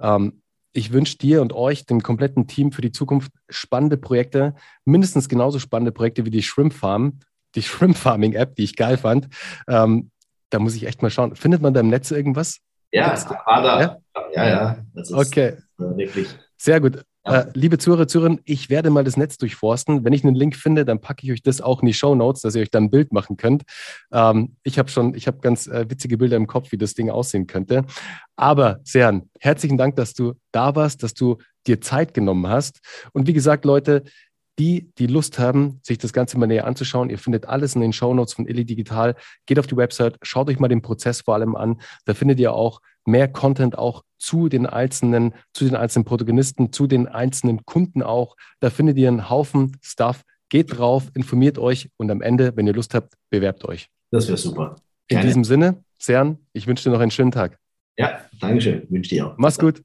Ähm, ich wünsche dir und euch, dem kompletten Team für die Zukunft spannende Projekte, mindestens genauso spannende Projekte wie die Shrimp Farm, die Shrimp Farming App, die ich geil fand. Ähm, da muss ich echt mal schauen. Findet man da im Netz irgendwas? Ja, war da. Ja, ja. ja. Das ist okay. wirklich. Sehr gut. Äh, liebe Zuhörer, Zuhörer, ich werde mal das Netz durchforsten. Wenn ich einen Link finde, dann packe ich euch das auch in die Show Notes, dass ihr euch dann ein Bild machen könnt. Ähm, ich habe schon, ich habe ganz äh, witzige Bilder im Kopf, wie das Ding aussehen könnte. Aber Sehan, herzlichen Dank, dass du da warst, dass du dir Zeit genommen hast. Und wie gesagt, Leute, die, die Lust haben, sich das Ganze mal näher anzuschauen, ihr findet alles in den Show Notes von Illy Digital. Geht auf die Website, schaut euch mal den Prozess vor allem an. Da findet ihr auch mehr Content auch zu den einzelnen, zu den einzelnen Protagonisten, zu den einzelnen Kunden auch. Da findet ihr einen Haufen Stuff. Geht drauf, informiert euch und am Ende, wenn ihr Lust habt, bewerbt euch. Das wäre super. Gerne. In diesem Sinne, Cern, ich wünsche dir noch einen schönen Tag. Ja, Dankeschön. Wünsche dir auch. Mach's gut.